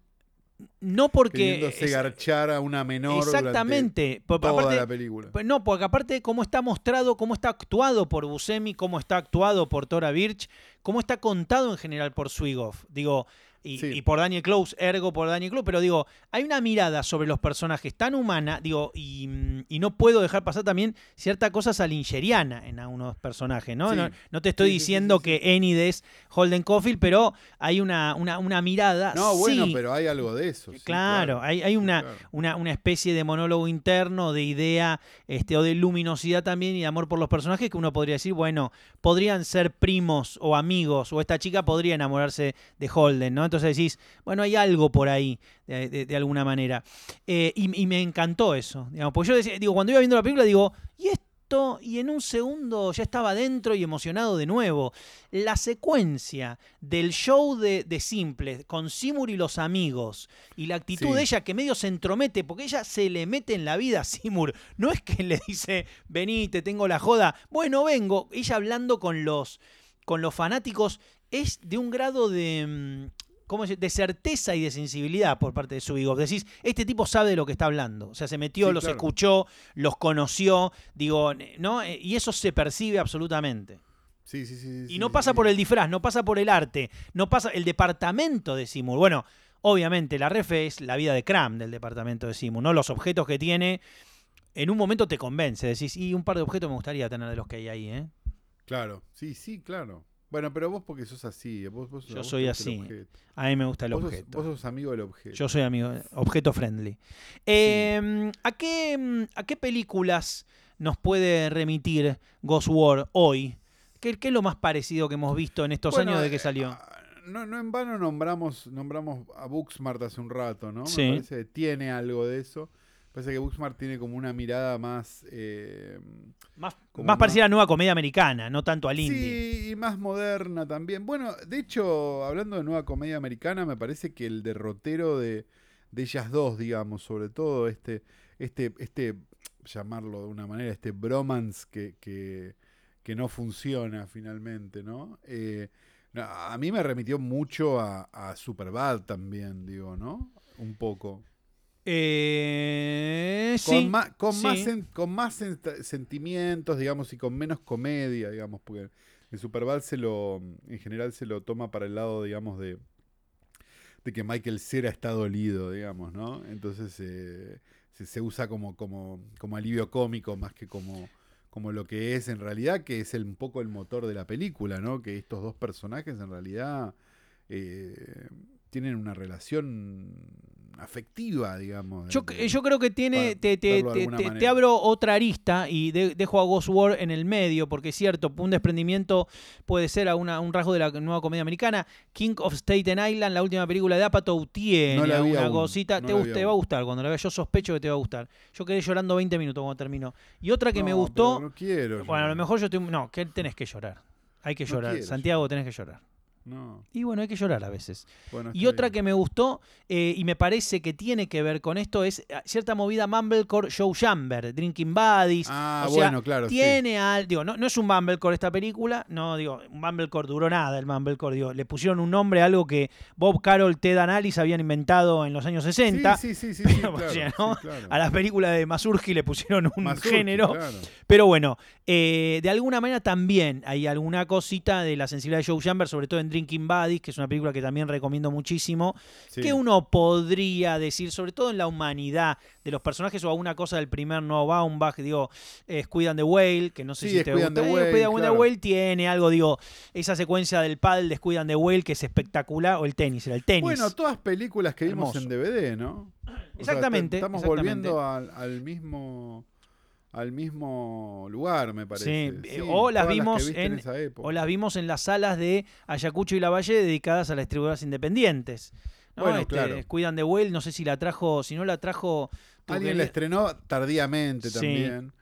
no porque... Es- garchar a una menor exactamente. Toda aparte- la película. Pues No, porque aparte cómo está mostrado, cómo está actuado por Buscemi, cómo está actuado por Tora Birch, cómo está contado en general por Swigoff. Digo, y, Sí. y por Daniel Close, ergo por Daniel Close, pero digo, hay una mirada sobre los personajes tan humana, digo, y, mm, y no puedo dejar pasar también cierta cosa salincheriana en algunos personajes, ¿no? Sí. No, no te estoy Sí, diciendo que Enid es Holden Caulfield, pero hay una, una, una mirada. No, bueno, sí, pero hay algo de eso. claro, hay, hay una, claro. una, una especie de monólogo interno, de idea, este, o de luminosidad también y de amor por los personajes que uno podría decir, bueno, podrían ser primos o amigos, o esta chica podría enamorarse de Holden, ¿no? Entonces decís, bueno, hay algo por ahí, de, de- de alguna manera. Eh, y, y me encantó eso, digamos, porque yo decía, digo, cuando iba viendo la película, digo, ¿y esto? Y en un segundo ya estaba dentro y emocionado de nuevo. La secuencia del show de, de Simple con Simur y los amigos y la actitud Sí. de ella que medio se entromete, porque ella se le mete en la vida a Simur. No es que le dice, vení, te tengo la joda. Bueno, vengo. Ella hablando con los, con los fanáticos es de un grado de... ¿Cómo de certeza y de sensibilidad por parte de su hijo. Decís, este tipo sabe de lo que está hablando. O sea, se metió, Sí, los claro. escuchó, los conoció, digo, ¿no? Eh, Y eso se percibe absolutamente. Sí, sí, sí, Y no sí, pasa sí. por el disfraz, no pasa por el arte, no pasa el departamento de Simur. Bueno, obviamente la ref es la vida de Cram del departamento de Simur, ¿no? Los objetos que tiene, en un momento te convence, decís, y un par de objetos me gustaría tener de los que hay ahí, ¿eh? Claro, sí, sí, claro. Bueno, pero vos porque sos así. Vos, vos- Yo vos soy así. A mí me gusta el Vos sos, objeto. vos sos amigo del objeto. Yo soy amigo, objeto friendly. Eh, ¿a, qué, ¿A qué películas nos puede remitir Ghost War hoy? ¿Qué, qué es lo más parecido que hemos visto en estos Bueno, años de que eh, salió? ah, No, no en vano nombramos, nombramos a Booksmart hace un rato, ¿no? Sí. Me parece que tiene algo de eso. Parece que Booksmart tiene como una mirada más. eh, Más, más parecida a la nueva comedia americana, no tanto al indie. Sí, y más moderna también. Bueno, de hecho, hablando de nueva comedia americana, me parece que el derrotero de, de ellas dos, digamos, sobre todo este, este, este, llamarlo de una manera, este bromance que, que, que no funciona finalmente, ¿no? Eh, a mí me remitió mucho a, a Superbad también, digo, ¿no? Un poco. Eh, Con, sí, más, con, más sen- con más sent- sentimientos, digamos, y con menos comedia, digamos, porque el Superbad se lo, en general se lo toma para el lado, digamos, de, de que Michael Cera está dolido, digamos, ¿no? Entonces eh, se, se usa como, como, como alivio cómico más que como, como lo que es en realidad, que es el- un poco el motor de la película, ¿no? Que estos dos personajes en realidad eh, tienen una relación afectiva, digamos. Yo, de- yo creo que tiene. Te, te- te- te- te abro otra arista y de- dejo a Ghost War en el medio, porque es cierto, un desprendimiento puede ser a una- un rasgo de la nueva comedia americana. King of Staten Island, la última película de Apatow, tiene No aún, cosita. no te, te va a gustar cuando la veas. Yo sospecho que te va a gustar. Yo quedé llorando 20 minutos cuando terminó. Y otra que me gustó. No quiero. Bueno, a lo mejor yo estoy. No, que tenés que llorar. Hay que llorar. Santiago, tenés que llorar. No. Y bueno, hay que llorar a veces. Bueno, Y otra bien. que me gustó eh, y me parece que tiene que ver con esto es eh, cierta movida Mumblecore Show Chamber, Drinking Buddies. Ah, o sea, bueno, claro. sí. tiene al. Digo, no, no es un Mumblecore esta película, no, digo, un Mumblecore duró nada el Mumblecore, digo, le pusieron un nombre a algo que Bob Carroll, Ted and Alice habían inventado en los años 60. Sí, sí, sí, sí, sí, claro, sí. A las películas de Mazurki le pusieron un género. claro. Pero bueno, eh, de alguna manera también hay alguna cosita de la sensibilidad de Joe Chamber, sobre todo en Drinking Buddies, que es una película que también recomiendo muchísimo, Sí. que uno podría decir, sobre todo en la humanidad de los personajes o alguna cosa del primer Noah Baumbach, digo, es Cuidan the Whale, que no sé Sí, si te Squid and gusta. the Eh, Whale, Squid and the. Whale tiene algo, digo, esa secuencia del paddle de Squid and the Whale que es espectacular, o el tenis, era el tenis. Bueno, todas películas que vimos en DVD, ¿no? O sea, Exactamente, estamos exactamente. volviendo al, al mismo al mismo lugar, me parece. Sí, eh, o las vimos en- esa época. o las vimos en las salas de Ayacucho y La Valle dedicadas a las distribuidoras independientes. ¿no? Bueno, Este, claro. Cuidan de Well, no sé si la trajo, si no la trajo... que Alguien la estrenó tardíamente Sí. también.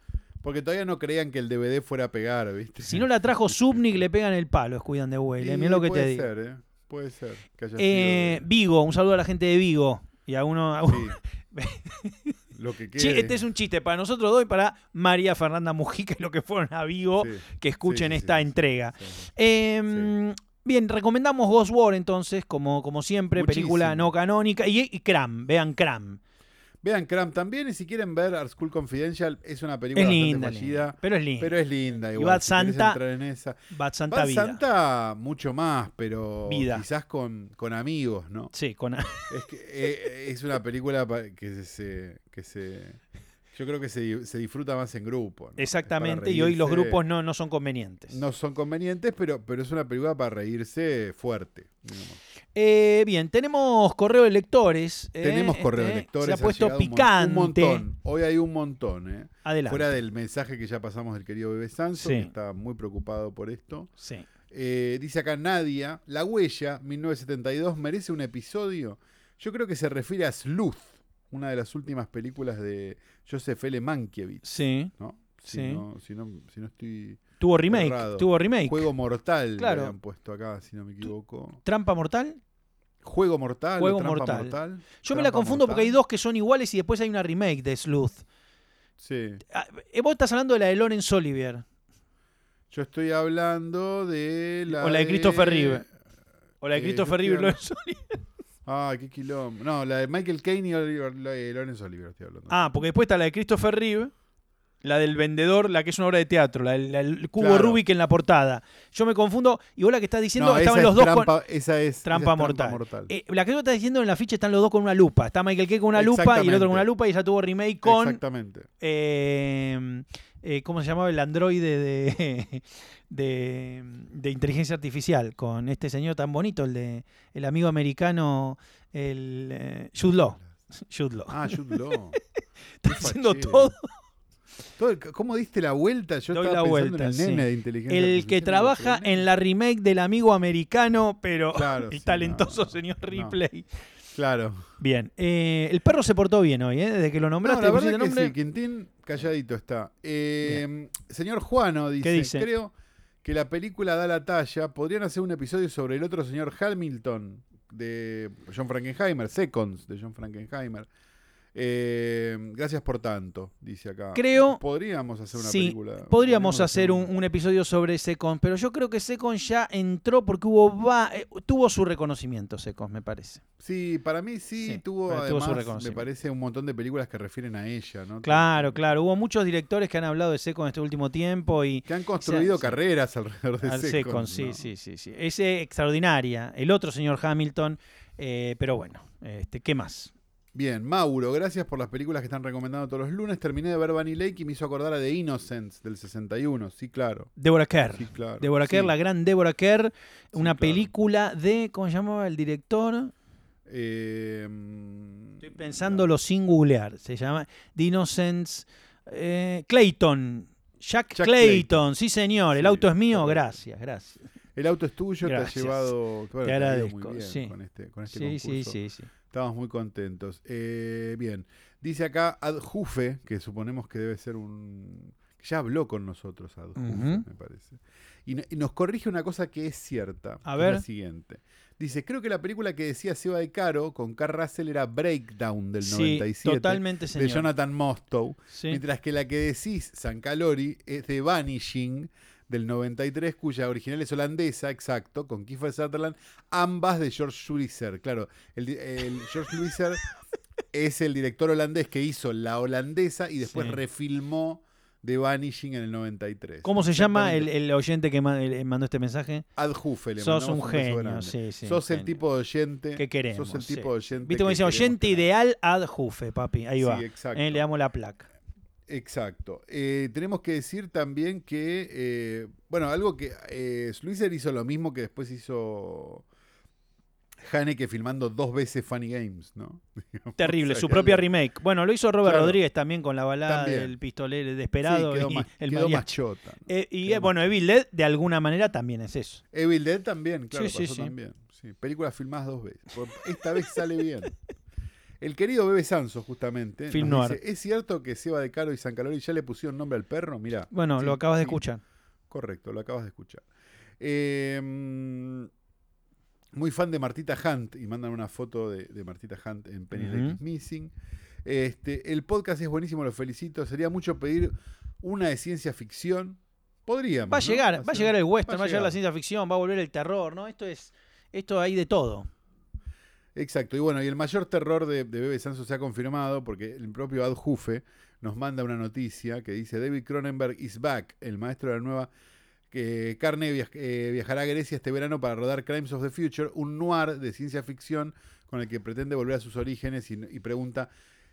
Porque todavía no creían que el DVD fuera a pegar, ¿viste? Si no la trajo Subnik, le pegan el palo, es Cuidan de Well. Mira lo que puede te digo. ser, ¿eh? Puede ser que haya Eh, sido- Vigo, un saludo a la gente de Vigo. Y a uno... a uno- sí. Lo que quede. este es un chiste para nosotros dos y para María Fernanda Mujica y lo que fueron a Vigo Sí, que escuchen sí, esta sí, entrega. Eh, Bien, recomendamos Ghost War entonces, como, como siempre, película no canónica. Y, y Cram, vean Cram. Vean Cram también y si quieren ver Art School Confidential, es una película Es bastante linda, fallida, linda, pero es linda. pero es linda. Y Igual, Bad si querés Santa, entrar en esa. Bad Santa Bad Vida. Santa mucho más, pero Vida. quizás con, con amigos, ¿no? Sí, con... Es que eh, es una película que se, que se yo creo que se, se disfruta más en grupo. Exactamente, y hoy los grupos no, no son convenientes. no son convenientes, pero, pero es una película para reírse fuerte. digamos. Eh, bien, tenemos correo de lectores. eh, Tenemos correo de este, lectores. Se ha puesto picante. Un montón. Hoy hay un montón, ¿eh? Adelante. Fuera del mensaje que ya pasamos del querido Bebé Sanso, Sí. que está muy preocupado por esto. Sí. Eh, dice acá Nadia, La Huella, 1972, merece un episodio. Yo creo que se refiere a Sleuth, una de las últimas películas de Joseph L. Mankiewicz. Sí. ¿no? Si, Sí. no, si, no, si no estoy... Tuvo remake. Tuvo remake. Juego Mortal, Claro. le habían puesto acá, si no me equivoco. ¿Trampa mortal? Juego Mortal, Juego Trampa Mortal. Mortal. Yo me la confundo porque hay dos que son iguales y después hay una remake de Sleuth. Sí. Ah, eh, Vos estás hablando de la de Lawrence Olivier. Yo estoy hablando de la O la de Christopher Reeve. O la de Eh, Christopher Reeve. hablando- Lawrence Olivier. Ah, qué quilombo. No, la de Michael Caine y Oliver- la de Lawrence Oliver estoy hablando. Ah, porque después está la de Christopher Reeve. La del vendedor, la que es una obra de teatro, la del, cubo Claro. Rubik en la portada. Yo me confundo. Y vos la que estás diciendo No, estaban esa los es dos con. trampa, esa es, esa Trampa es mortal. Eh, la que vos estás diciendo en la ficha están los dos con una lupa. Está Michael Kay con una lupa y el otro con una lupa y ella tuvo remake con. Exactamente. eh, eh, ¿Cómo se llamaba? El androide de, de, de inteligencia artificial. Con este señor tan bonito, el de el amigo americano, el Jude Law. Jude Law. Ah, Jude Law. Está haciendo todo. Todo ¿Cómo diste la vuelta? Yo Doy estaba la pensando vuelta, en el sí. nene de inteligencia El que trabaja ¿no? en la remake del amigo americano, pero Claro, el sí, talentoso no, señor no. Ripley. Claro. Bien. eh, el perro se portó bien hoy, ¿eh? Desde que lo No, nombraste, la le pusiste verdad que nombre. sí, Quintín calladito está. Eh, señor Juano dice, dice? creo que la película da la talla. Podrían hacer un episodio sobre el otro señor Hamilton de John Frankenheimer, Seconds de John Frankenheimer. Eh, gracias por tanto, dice acá. Creo- Podríamos hacer una Sí, película. Podríamos hacer un, un episodio sobre Secon, pero yo creo que Secon ya entró porque hubo va, eh, tuvo su reconocimiento, Secon, me parece. Sí, para mí sí, Sí, tuvo para- tuvo su además, me parece, un montón de películas que refieren a ella, ¿no? Claro, claro. Hubo muchos directores que han hablado de Secon este último tiempo y Que han construido carreras alrededor de al Secon, sí, ¿no? sí, sí, sí. Ese extraordinaria. El otro señor Hamilton, eh, pero bueno, este, ¿qué más? Bien, Mauro, gracias por las películas que están recomendando todos los lunes. Terminé de ver Bunny Lake y me hizo acordar a The Innocents del 61. Sí, claro. Deborah Kerr. Sí, claro. Deborah Kerr, Sí. la gran Deborah Kerr, una claro. película de, ¿cómo se llamaba el director? Eh, mm, Estoy pensándolo sin googlear. Se llama The Innocents eh, Clayton. Jack, Jack Clayton. sí señor. El auto es mío. Gracias, gracias. El auto es tuyo, te Gracias. ha llevado. bueno, Te ha ido agradezco, muy bien sí. con este, con este Sí, sí, concurso. sí, sí. Estamos muy contentos. Eh, bien, dice acá Adjufe, que suponemos que debe ser un. Ya habló con nosotros, Adjufe, Ujú. me parece. Y, no- y nos corrige una cosa que es cierta. A ver. La siguiente. Dice: Creo que la película que decía Seba de Caro con Carl Russell era Breakdown del Sí, 97. totalmente de señor. Jonathan Mostow. Sí. Mientras que la que decís, San Calori, es de Vanishing del 93, cuya original es holandesa, exacto, con Kiefer Sutherland, ambas de George Sluizer. Claro, el, George Sluizer es el director holandés que hizo la holandesa y después Sí. refilmó The Vanishing en el 93. ¿Cómo se llama el, oyente que ma- el- mandó este mensaje? Adjufe, le Sos un beso genio, grande. sí, sí. Sos un el tipo de oyente. que queremos. Sos el sí. tipo de oyente. Viste cómo dice oyente tener. ideal ad jufe, papi. Ahí Sí, va. exacto. Eh, le damos la placa. Exacto. Eh, tenemos que decir también que, eh, bueno, algo que eh, hizo lo mismo que después hizo Haneke filmando dos veces Funny Games, ¿no? Terrible, O sea, su propia algo- remake. Bueno, lo hizo Robert Claro. Rodríguez también con la balada También. del pistolero Sí, desesperado quedó y más, el quedó más mariachi. chota. ¿no? Eh, y Quedó bueno, Evil Dead de alguna manera también es eso. Evil Dead también, claro, Sí, sí, pasó sí. también. Sí, películas filmadas dos veces. Esta vez sale bien. El querido Bebe Sanso, justamente, Film nos noir. dice, ¿es cierto que Seba de Caro y San Calori ya le pusieron nombre al perro? Mira. Bueno, lo acabas de escuchar. Correcto, lo acabas de escuchar. Eh, mm, muy fan de Martita Hunt y mandan una foto de, de Martita Hunt en Penny is Missing. Este, el podcast es buenísimo, lo felicito. Sería mucho pedir una de ciencia ficción, Podríamos. Va a ¿no? llegar, va a llegar el western, va a llegar la llegar. ciencia ficción, va a volver el terror, ¿no? Esto es, esto hay de todo. Exacto, y bueno, y el mayor terror de, de Bebe Sanso se ha confirmado porque el propio Ad Hufe nos manda una noticia que dice David Cronenberg is back, el maestro de la nueva que Carne viaj- eh, viajará a Grecia este verano para rodar Crimes of the Future, un noir de ciencia ficción con el que pretende volver a sus orígenes y, y pregunta,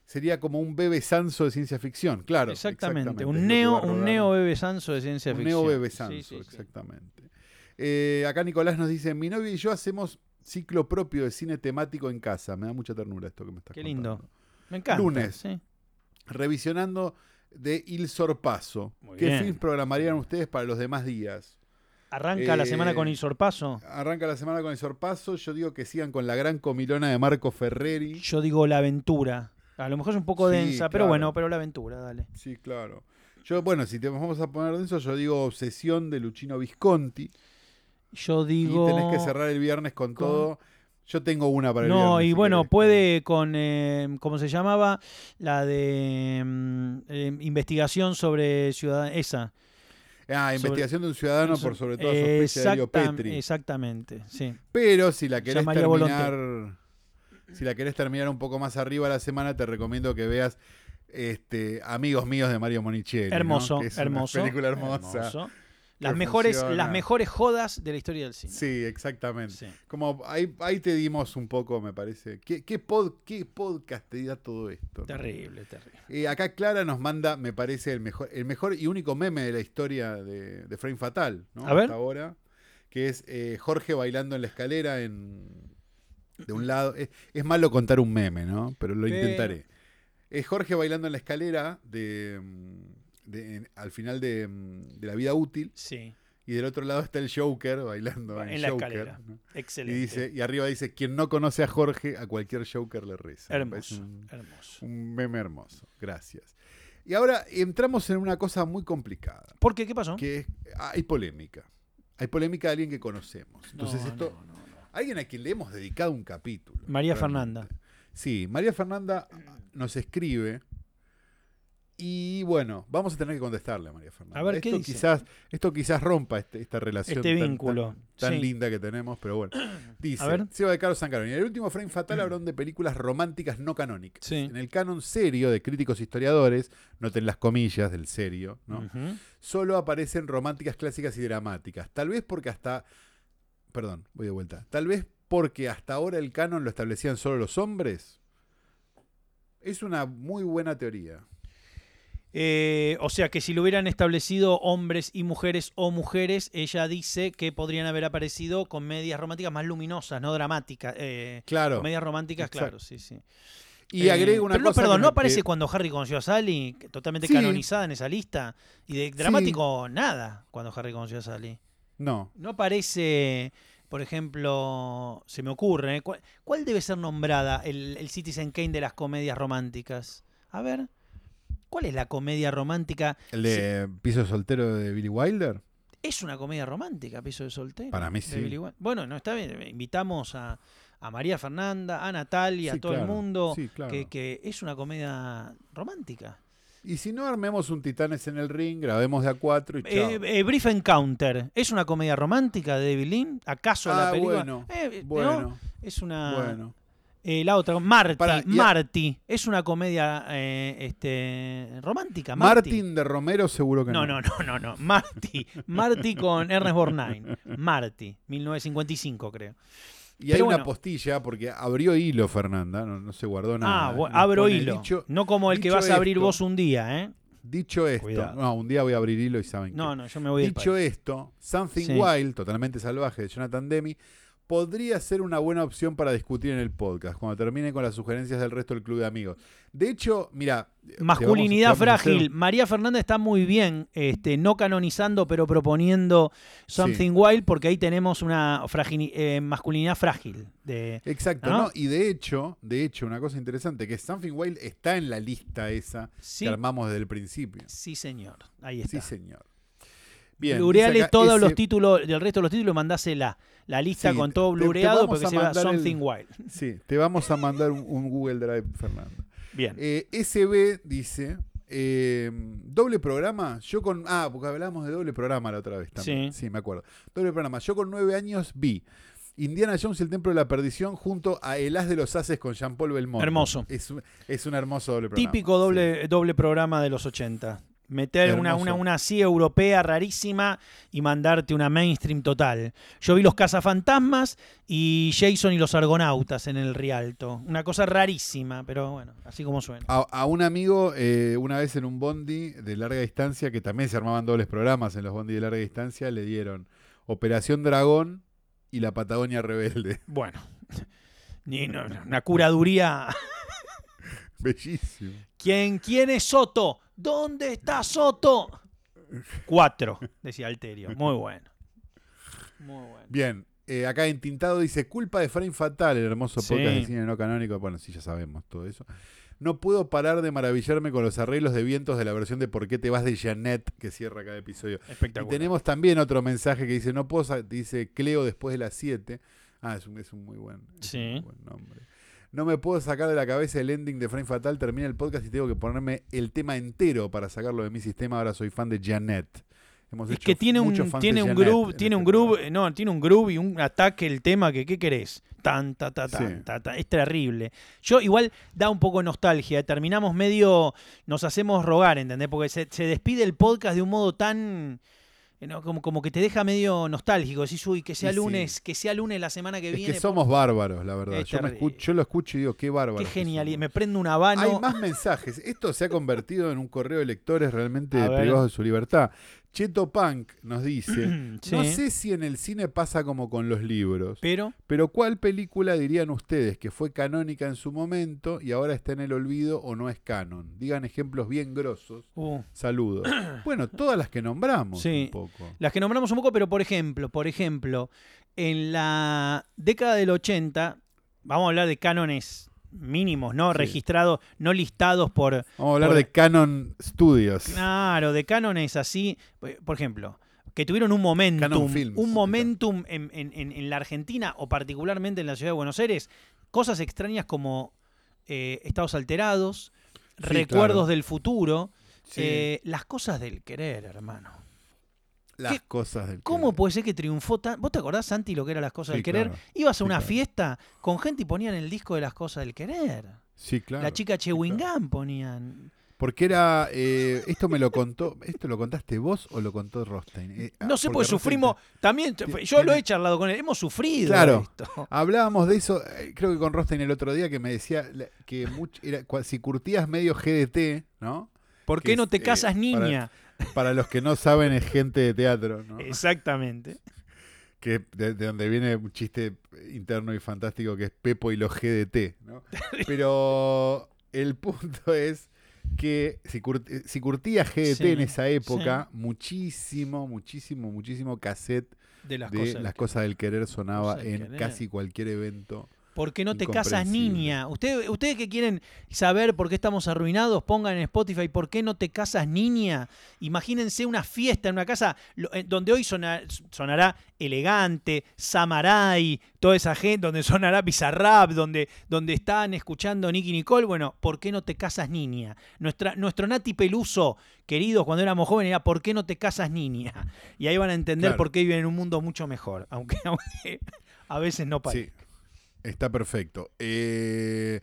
sería como un Bebe Sanso de ciencia ficción, claro. exactamente, un neo, un neo bebé Sanso de ciencia Un ficción. neo Bebe Sí, Sanso, sí, sí. exactamente. Eh, acá Nicolás nos dice, mi novia y yo hacemos ciclo propio de cine temático en casa. Me da mucha ternura esto que me estás Qué lindo. Me encanta. Lunes. sí. Revisionando de Il Sorpaso. Muy ¿Qué bien. films programarían ustedes para los demás días? Arranca la semana Eh, con el sorpaso. Arranca la semana con El Sorpaso. Yo digo que sigan con la gran comilona de Marco Ferreri. Yo digo la aventura. A lo mejor es un poco Sí, densa, pero bueno, pero la aventura, dale. Sí, claro. Yo, bueno, si te vamos a poner denso, yo digo Obsesión de Luchino Visconti. Yo digo. Y tenés que cerrar el viernes con, con- todo. Yo tengo una para el No, viernes. y si bueno, querés. puede con, eh, ¿cómo se llamaba? La de mm, eh, investigación sobre ciudad esa. Ah, sobre- investigación de un ciudadano por sobre todo sospecha de Petri. Exactamente, sí. Pero si la querés Llamaría terminar, si la querés terminar un poco más arriba la semana, te recomiendo que veas este, Amigos míos de Mario Monicelli. ¿no? Hermoso, Que es hermoso. Una película hermosa. hermoso. Las mejores, funciona. las mejores jodas de la historia del cine. Sí, exactamente. Sí. Como ahí, ahí te dimos un poco, me parece. ¿Qué, qué, pod- qué podcast te da todo esto? no? Terrible, terrible. Eh, acá Clara nos manda, me parece, el mejor, el mejor y único meme de la historia de, de Frame Fatal, ¿no? A ver. Hasta ahora. Que es eh, Jorge bailando en la escalera en. De un lado. Es, es malo contar un meme, ¿no? Pero lo intentaré. Es Jorge bailando en la escalera de. De- en- al final de, mm, de la vida útil. Sí, Y del otro lado está el Joker bailando en, en la Joker. escalera. ¿no? Y Excelente. dice, y arriba dice, quien no conoce a Jorge, a cualquier Joker le reza. Hermoso, un- hermoso. un meme hermoso, gracias. Y ahora entramos en una cosa muy complicada, ¿Por qué? ¿Qué pasó? que es, hay polémica. Hay polémica de alguien que conocemos. Entonces No, esto, no, no, no. alguien a quien le hemos dedicado un capítulo. María realmente. Fernanda. Sí, María Fernanda nos escribe y bueno, vamos a tener que contestarle a María Fernanda. A ver, ¿qué esto dice? quizás esto quizás rompa este- esta relación Este tan- vínculo, tan, tan sí. linda que tenemos, pero bueno. Dice, A ver. Seba de Carlos Sancaroni, en el último frame fatal hablaron de películas románticas no canónicas. Sí. En el canon serio de críticos historiadores, noten las comillas del serio, ¿no? Solo aparecen románticas clásicas y dramáticas. Tal vez porque hasta perdón, voy de vuelta. Tal vez porque hasta ahora el canon lo establecían solo los hombres. Es una muy buena teoría. Eh, o sea que si lo hubieran establecido hombres y mujeres o mujeres, ella dice que podrían haber aparecido comedias románticas más luminosas, no dramáticas. eh, Claro. comedias románticas, Exacto. claro, sí, sí. Y Eh, agrego una pero no, cosa. perdón, que ¿no aparece que- cuando Harry conoció a Sally? Totalmente Sí. canonizada en esa lista. Y de dramático, nada, cuando Harry conoció a Sally. No. No aparece, por ejemplo, se me ocurre, ¿eh? ¿cuál, cuál debe ser nombrada el, el Citizen Kane de las comedias románticas? A ver, ¿cuál es la comedia romántica? El de Piso Soltero de Billy Wilder. ¿Es una comedia romántica, Piso de Soltero? Para mí sí. Bueno, no está bien, invitamos a, a María Fernanda, a Natalia, Sí, a todo el mundo, Sí, claro. que, que es una comedia romántica. Y si no, armemos un Titanes en el ring, grabemos de a cuatro y chao. Eh, eh, Brief Encounter, ¿es una comedia romántica de David Lynn? ¿Acaso la Ah, película? bueno, Eh, ¿no? bueno, Es una... bueno. Eh, la otra, Marty, Pará, y a- Marty, ¿es una comedia eh, este, romántica? Marty. Martin de Romero seguro que no. No, no, no, no, no. Marty. Marty con Ernest Borgnine. Marty, 1955 creo. Y hay Pero una bueno. postilla porque abrió hilo Fernanda, no, no se guardó nada. ah, bueno, abro hilo. Dicho, no como el que vas a abrir vos un día, ¿eh? dicho esto, Cuidado. no, un día voy a abrir hilo y saben No, qué. no, yo me voy del Dicho esto, Something Sí. Wild, totalmente salvaje de Jonathan Demi, podría ser una buena opción para discutir en el podcast, cuando termine con las sugerencias del resto del club de amigos. De hecho, mira... Masculinidad vamos- vamos frágil. María Fernanda está muy bien, este, no canonizando, pero proponiendo Something Wild, porque ahí tenemos una eh, masculinidad frágil. De, Exacto, ¿No? ¿no? Y de hecho, de hecho, una cosa interesante, que Something Wild está en la lista esa sí, que armamos desde el principio. sí, señor. Ahí está. Sí, señor. Bien. Blureale todos ese- los títulos, del resto de los títulos, mandásela la lista Sí, con todo blureado porque se va el- Something Wild. Sí, te vamos a mandar un, un Google Drive, Fernando. Bien. Eh, SB dice, eh, doble programa, yo con... Ah, porque hablábamos de doble programa la otra vez también. Sí. Sí, me acuerdo. Doble programa. Yo con nueve años vi Indiana Jones y el Templo de la Perdición junto a El As de los Haces con Jean-Paul Belmont. Hermoso. Es, un- es un hermoso doble programa. Típico doble, doble programa de los 80. Meter una, una, una así europea rarísima y mandarte una mainstream total. Yo vi los cazafantasmas y Jason y los argonautas en el Rialto. Una cosa rarísima, pero bueno, así como suena. A, a un amigo, eh, una vez en un bondi de larga distancia, que también se armaban dobles programas en los bondi de larga distancia, le dieron Operación Dragón y La Patagonia Rebelde. Bueno, una curaduría. Bellísimo. ¿Quién, ¿Quién es Soto? ¿Dónde está Soto? Cuatro, decía Alterio. Muy bueno. Muy bueno. Bien, eh, acá en Tintado dice, culpa de Frame Fatal, el hermoso Sí. podcast de cine no canónico. Bueno, sí, ya sabemos todo eso. No puedo parar de maravillarme con los arreglos de vientos de la versión de ¿Por qué te vas de Janet que cierra cada episodio. Y Espectacular. tenemos también otro mensaje que dice, no puedo, dice Cleo después de las 7. Ah, es un, es un muy buen, es un Sí. muy buen nombre. No me puedo sacar de la cabeza el ending de Frame Fatal. Termina el podcast y tengo que ponerme el tema entero para sacarlo de mi sistema. Ahora soy fan de Janet. Hemos Es hecho que tiene un, tiene un Janet groove, en tiene un este groove, no, tiene un groove y un ataque el tema que ¿qué querés? Tan, ta, ta, tan, Sí. ta, ta. Es terrible. Yo igual da un poco de nostalgia. Terminamos medio, nos hacemos rogar, ¿entendés? Porque se, se despide el podcast de un modo tan, no, como, como que te deja medio nostálgico. Decís, uy, que sea Y sí. lunes, que sea lunes la semana que Es viene. que somos bárbaros, la verdad. Yo, me escucho, yo lo escucho y digo, qué bárbaro. Qué genial. Me prendo un habano. Hay más mensajes. Esto se ha convertido en un correo de lectores realmente privados de su libertad. Cheto Punk nos dice, Sí. no sé si en el cine pasa como con los libros, Pero, pero ¿cuál película dirían ustedes que fue canónica en su momento y ahora está en el olvido o no es canon? Digan ejemplos bien grosos. uh, Saludos. Bueno, todas las que nombramos Sí. un poco. Las que nombramos un poco, pero por ejemplo, por ejemplo, en la década del 80, vamos a hablar de cánones mínimos, ¿no? Sí. Registrados, no listados por. Vamos a hablar Por- de Canon Studios. Claro, de cánones así. eh, Por ejemplo, que tuvieron un momentum, Canon Films, un momentum en, en- en- en la Argentina o particularmente en la ciudad de Buenos Aires. Cosas extrañas como eh, estados alterados, Sí, recuerdos claro. del futuro, Sí. eh, las cosas del querer, hermano. Las ¿qué- cosas del ¿Cómo puede ser que triunfó tan... ¿Vos te acordás, Santi, lo que eran las cosas Sí, del querer? claro. Ibas a Sí, una claro. fiesta con gente y ponían el disco de las cosas del querer. Sí, claro. La chica sí, Chewing claro. Gum ponían. Porque era. eh, esto me lo contó. ¿Esto lo contaste vos o lo contó Rostein? Eh, ah, No sé, porque pues Rostein sufrimos. También, yo lo he charlado con él. Hemos sufrido Claro. esto. Hablábamos de eso, eh, creo que con Rostein el otro día, que me decía que much- era, si curtías medio GDT, ¿no? ¿Por qué no te casas, niña? Para los que no saben, es gente de teatro, ¿no? Exactamente. Que de, de donde viene un chiste interno y fantástico que es Pepo y los GDT, ¿no? Pero el punto es que si, curt- si curtías GDT Sí, en esa época, muchísimo, muchísimo, muchísimo cassette De las de cosas. las del cosas del querer sonaba Cosas en querer. casi cualquier evento. ¿Por qué no te casas, niña? Ustedes, ustedes que quieren saber por qué estamos arruinados, pongan en Spotify ¿Por qué no te casas, niña? Imagínense una fiesta en una casa eh, donde hoy sona- sonará elegante, Samarai, toda esa gente, donde sonará Bizarrap, donde, donde están escuchando Nicky Nicole. Bueno, ¿por qué no te casas, niña? Nuestra, nuestro Nati Peluso, queridos, cuando éramos jóvenes, era ¿por qué no te casas, niña? Y ahí van a entender Claro. por qué viven en un mundo mucho mejor, aunque, aunque a veces no parece. Sí, está perfecto. Eh,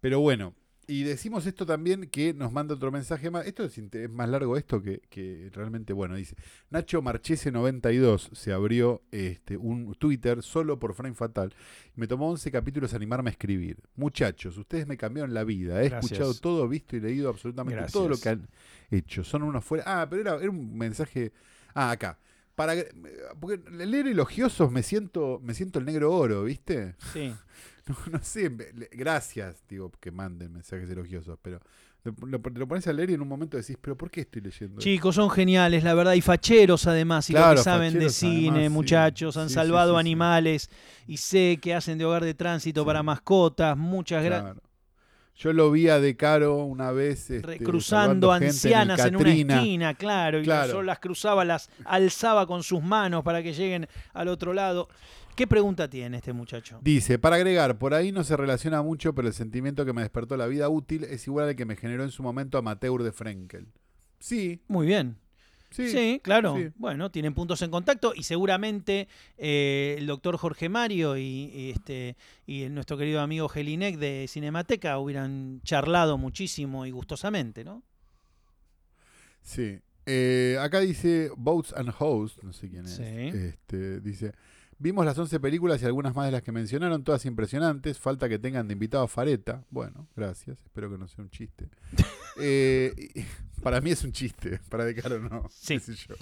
pero bueno, y decimos esto también que nos manda otro mensaje más. Esto es, más largo esto que, que realmente, bueno, dice, Nacho Marchese 92 se abrió este, un Twitter solo por Frame Fatal. Me tomó 11 capítulos animarme a escribir. Muchachos, ustedes me cambiaron la vida. He Gracias. escuchado todo, visto y leído absolutamente todo lo que han hecho. Son unos fuera... Ah, pero era, era un mensaje... Ah, acá. Para, porque leer elogiosos me siento, me siento el negro oro, ¿viste? Sí. No, no sé, gracias, digo, que manden mensajes elogiosos, pero lo, lo- te lo pones a leer y en un momento decís, pero ¿por qué estoy leyendo? esto?". Chicos, son geniales, la verdad, y facheros además, y lo Claro, que saben de cine, además, sí. muchachos, han Sí, salvado sí, animales y sé que hacen de hogar de tránsito para mascotas, muchas gracias. Yo lo vi a De Caro una vez. este, cruzando ancianas en, una esquina, claro, y Claro. yo las cruzaba, las alzaba con sus manos para que lleguen al otro lado. ¿Qué pregunta tiene este muchacho? Dice, para agregar, por ahí no se relaciona mucho, pero el sentimiento que me despertó la vida útil es igual al que me generó en su momento Amateur de Frenkel. Sí, Muy bien. Sí. Sí, claro. sí. Bueno, tienen puntos en contacto y seguramente eh, el doctor Jorge Mario y, y este y nuestro querido amigo Gelinek de Cinemateca hubieran charlado muchísimo y gustosamente, ¿no? Sí. Eh, acá dice Boats and Hosts, no sé quién es. Sí. Este, dice, vimos las 11 películas y algunas más de las que mencionaron, todas impresionantes. Falta que tengan de invitado a Fareta. Bueno, gracias. Espero que no sea un chiste. Eh, para mí es un chiste, para De Caro no. Sí. qué sé yo.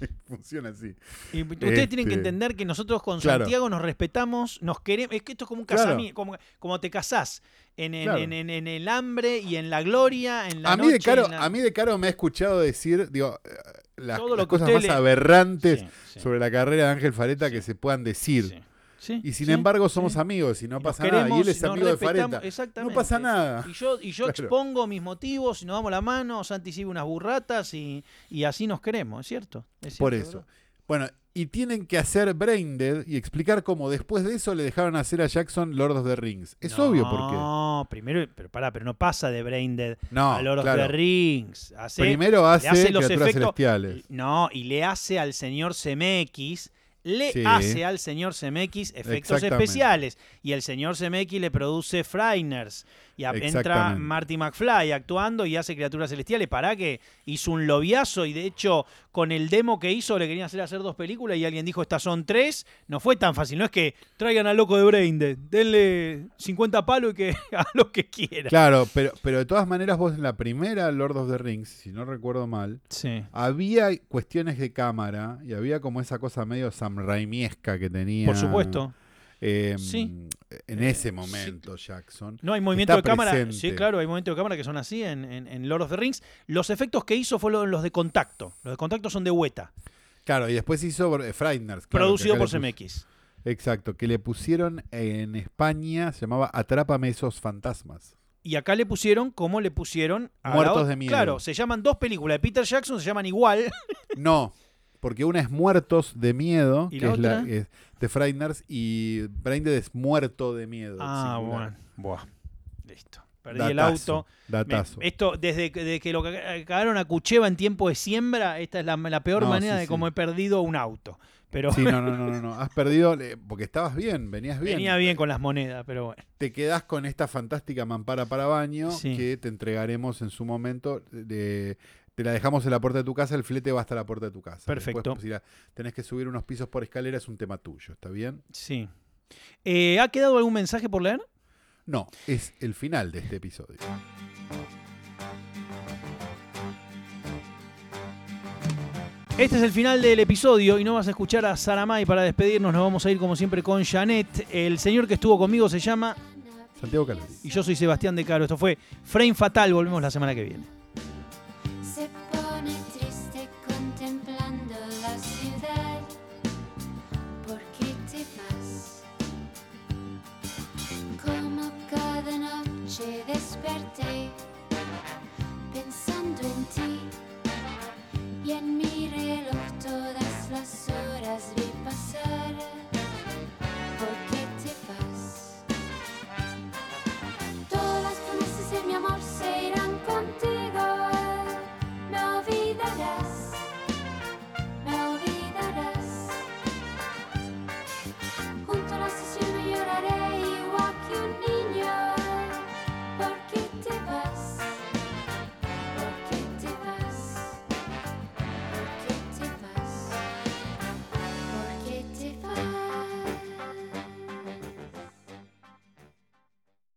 Funciona así. Y ustedes tienen que Este, entender que nosotros con claro. Santiago nos respetamos, nos queremos. Es que esto es como un Claro. casamiento, como, como te casás. En, en- Claro. en- en- en el hambre y en la gloria, en la A mí, de Caro, la- a mí de Caro me ha escuchado decir, digo, eh, las, cosas más le- aberrantes Sí, sí, sobre la carrera de Ángel Fareta Sí. que se puedan decir. Sí. Y sin sí, embargo somos sí. amigos y no pasa nada. Y él es amigo de Fareta. Exactamente. No pasa nada. Y yo, y yo Claro. expongo mis motivos y nos damos la mano, Santi sirve unas burratas y, y así nos queremos, ¿es cierto? Es Por eso. ¿verdad? Bueno, y tienen que hacer Braindead y explicar cómo después de eso le dejaron hacer a Jackson Lord of the Rings. Es obvio por qué. No, primero, pero pará, pero no pasa de Braindead No, a Lord of claro. the Rings. Hace- Primero hace, hace los efectos- celestiales. No, y le hace al señor CMX, le Sí. hace al señor CMX efectos especiales. Y el señor CMX le produce Freiners. Y entra. Marty McFly actuando y hace criaturas celestiales. Para que hizo un lobiazo y de hecho con el demo que hizo le querían hacer hacer dos películas y alguien dijo estas son tres. No fue tan fácil. No es que traigan al loco de Braindead, denle 50 palos y que haga lo que quiera. Claro, pero, pero de todas maneras vos en la primera Lord of the Rings, si no recuerdo mal, Sí. había cuestiones de cámara y había como esa cosa medio Sam Raimiesca que tenía. Por supuesto. eh, Sí. En ese momento, Jackson. No, hay movimiento de cámara. presente. Sí, claro, hay movimientos de cámara que son así en, en- en Lord of the Rings. Los efectos que hizo fueron los de contacto. Los de contacto son de Weta, Claro, y después hizo eh, Frighteners. claro, producido por CMX. Exacto, que le pusieron en España, se llamaba Atrápame esos fantasmas. Y acá le pusieron como le pusieron a Muertos de miedo. Claro, se llaman dos películas de Peter Jackson, se llaman igual. No, porque una es Muertos de Miedo, ¿Y que la es la otra? es de Frighteners, y Braindead es Muerto de Miedo. ah, bueno. Buah. Listo. Perdí el Datazo, auto. Me- Datazo. esto, desde, que- desde que lo ca- cagaron a Cucheva en tiempo de siembra, esta es la, la peor No, manera sí, de sí. cómo he perdido un auto. Pero Sí, no, no, no, no, no. Has perdido, porque estabas bien, venías bien. venía bien con las monedas, pero bueno. Te quedás con esta fantástica mampara para baño Sí. que te entregaremos en su momento. de- te la dejamos en la puerta de tu casa, el flete va hasta la puerta de tu casa. Perfecto. Después, si la- tenés que subir unos pisos por escalera, es un tema tuyo, ¿está bien? Sí. Eh, ¿Ha quedado algún mensaje por leer? No, es el final de este episodio. Este es el final del episodio y no vas a escuchar a Saramay para despedirnos. Nos vamos a ir como siempre con Janet. El señor que estuvo conmigo se llama Santiago Calori. y yo soy Sebastián De Caro. Esto fue Frame Fatal. Volvemos la semana que viene. Pensando en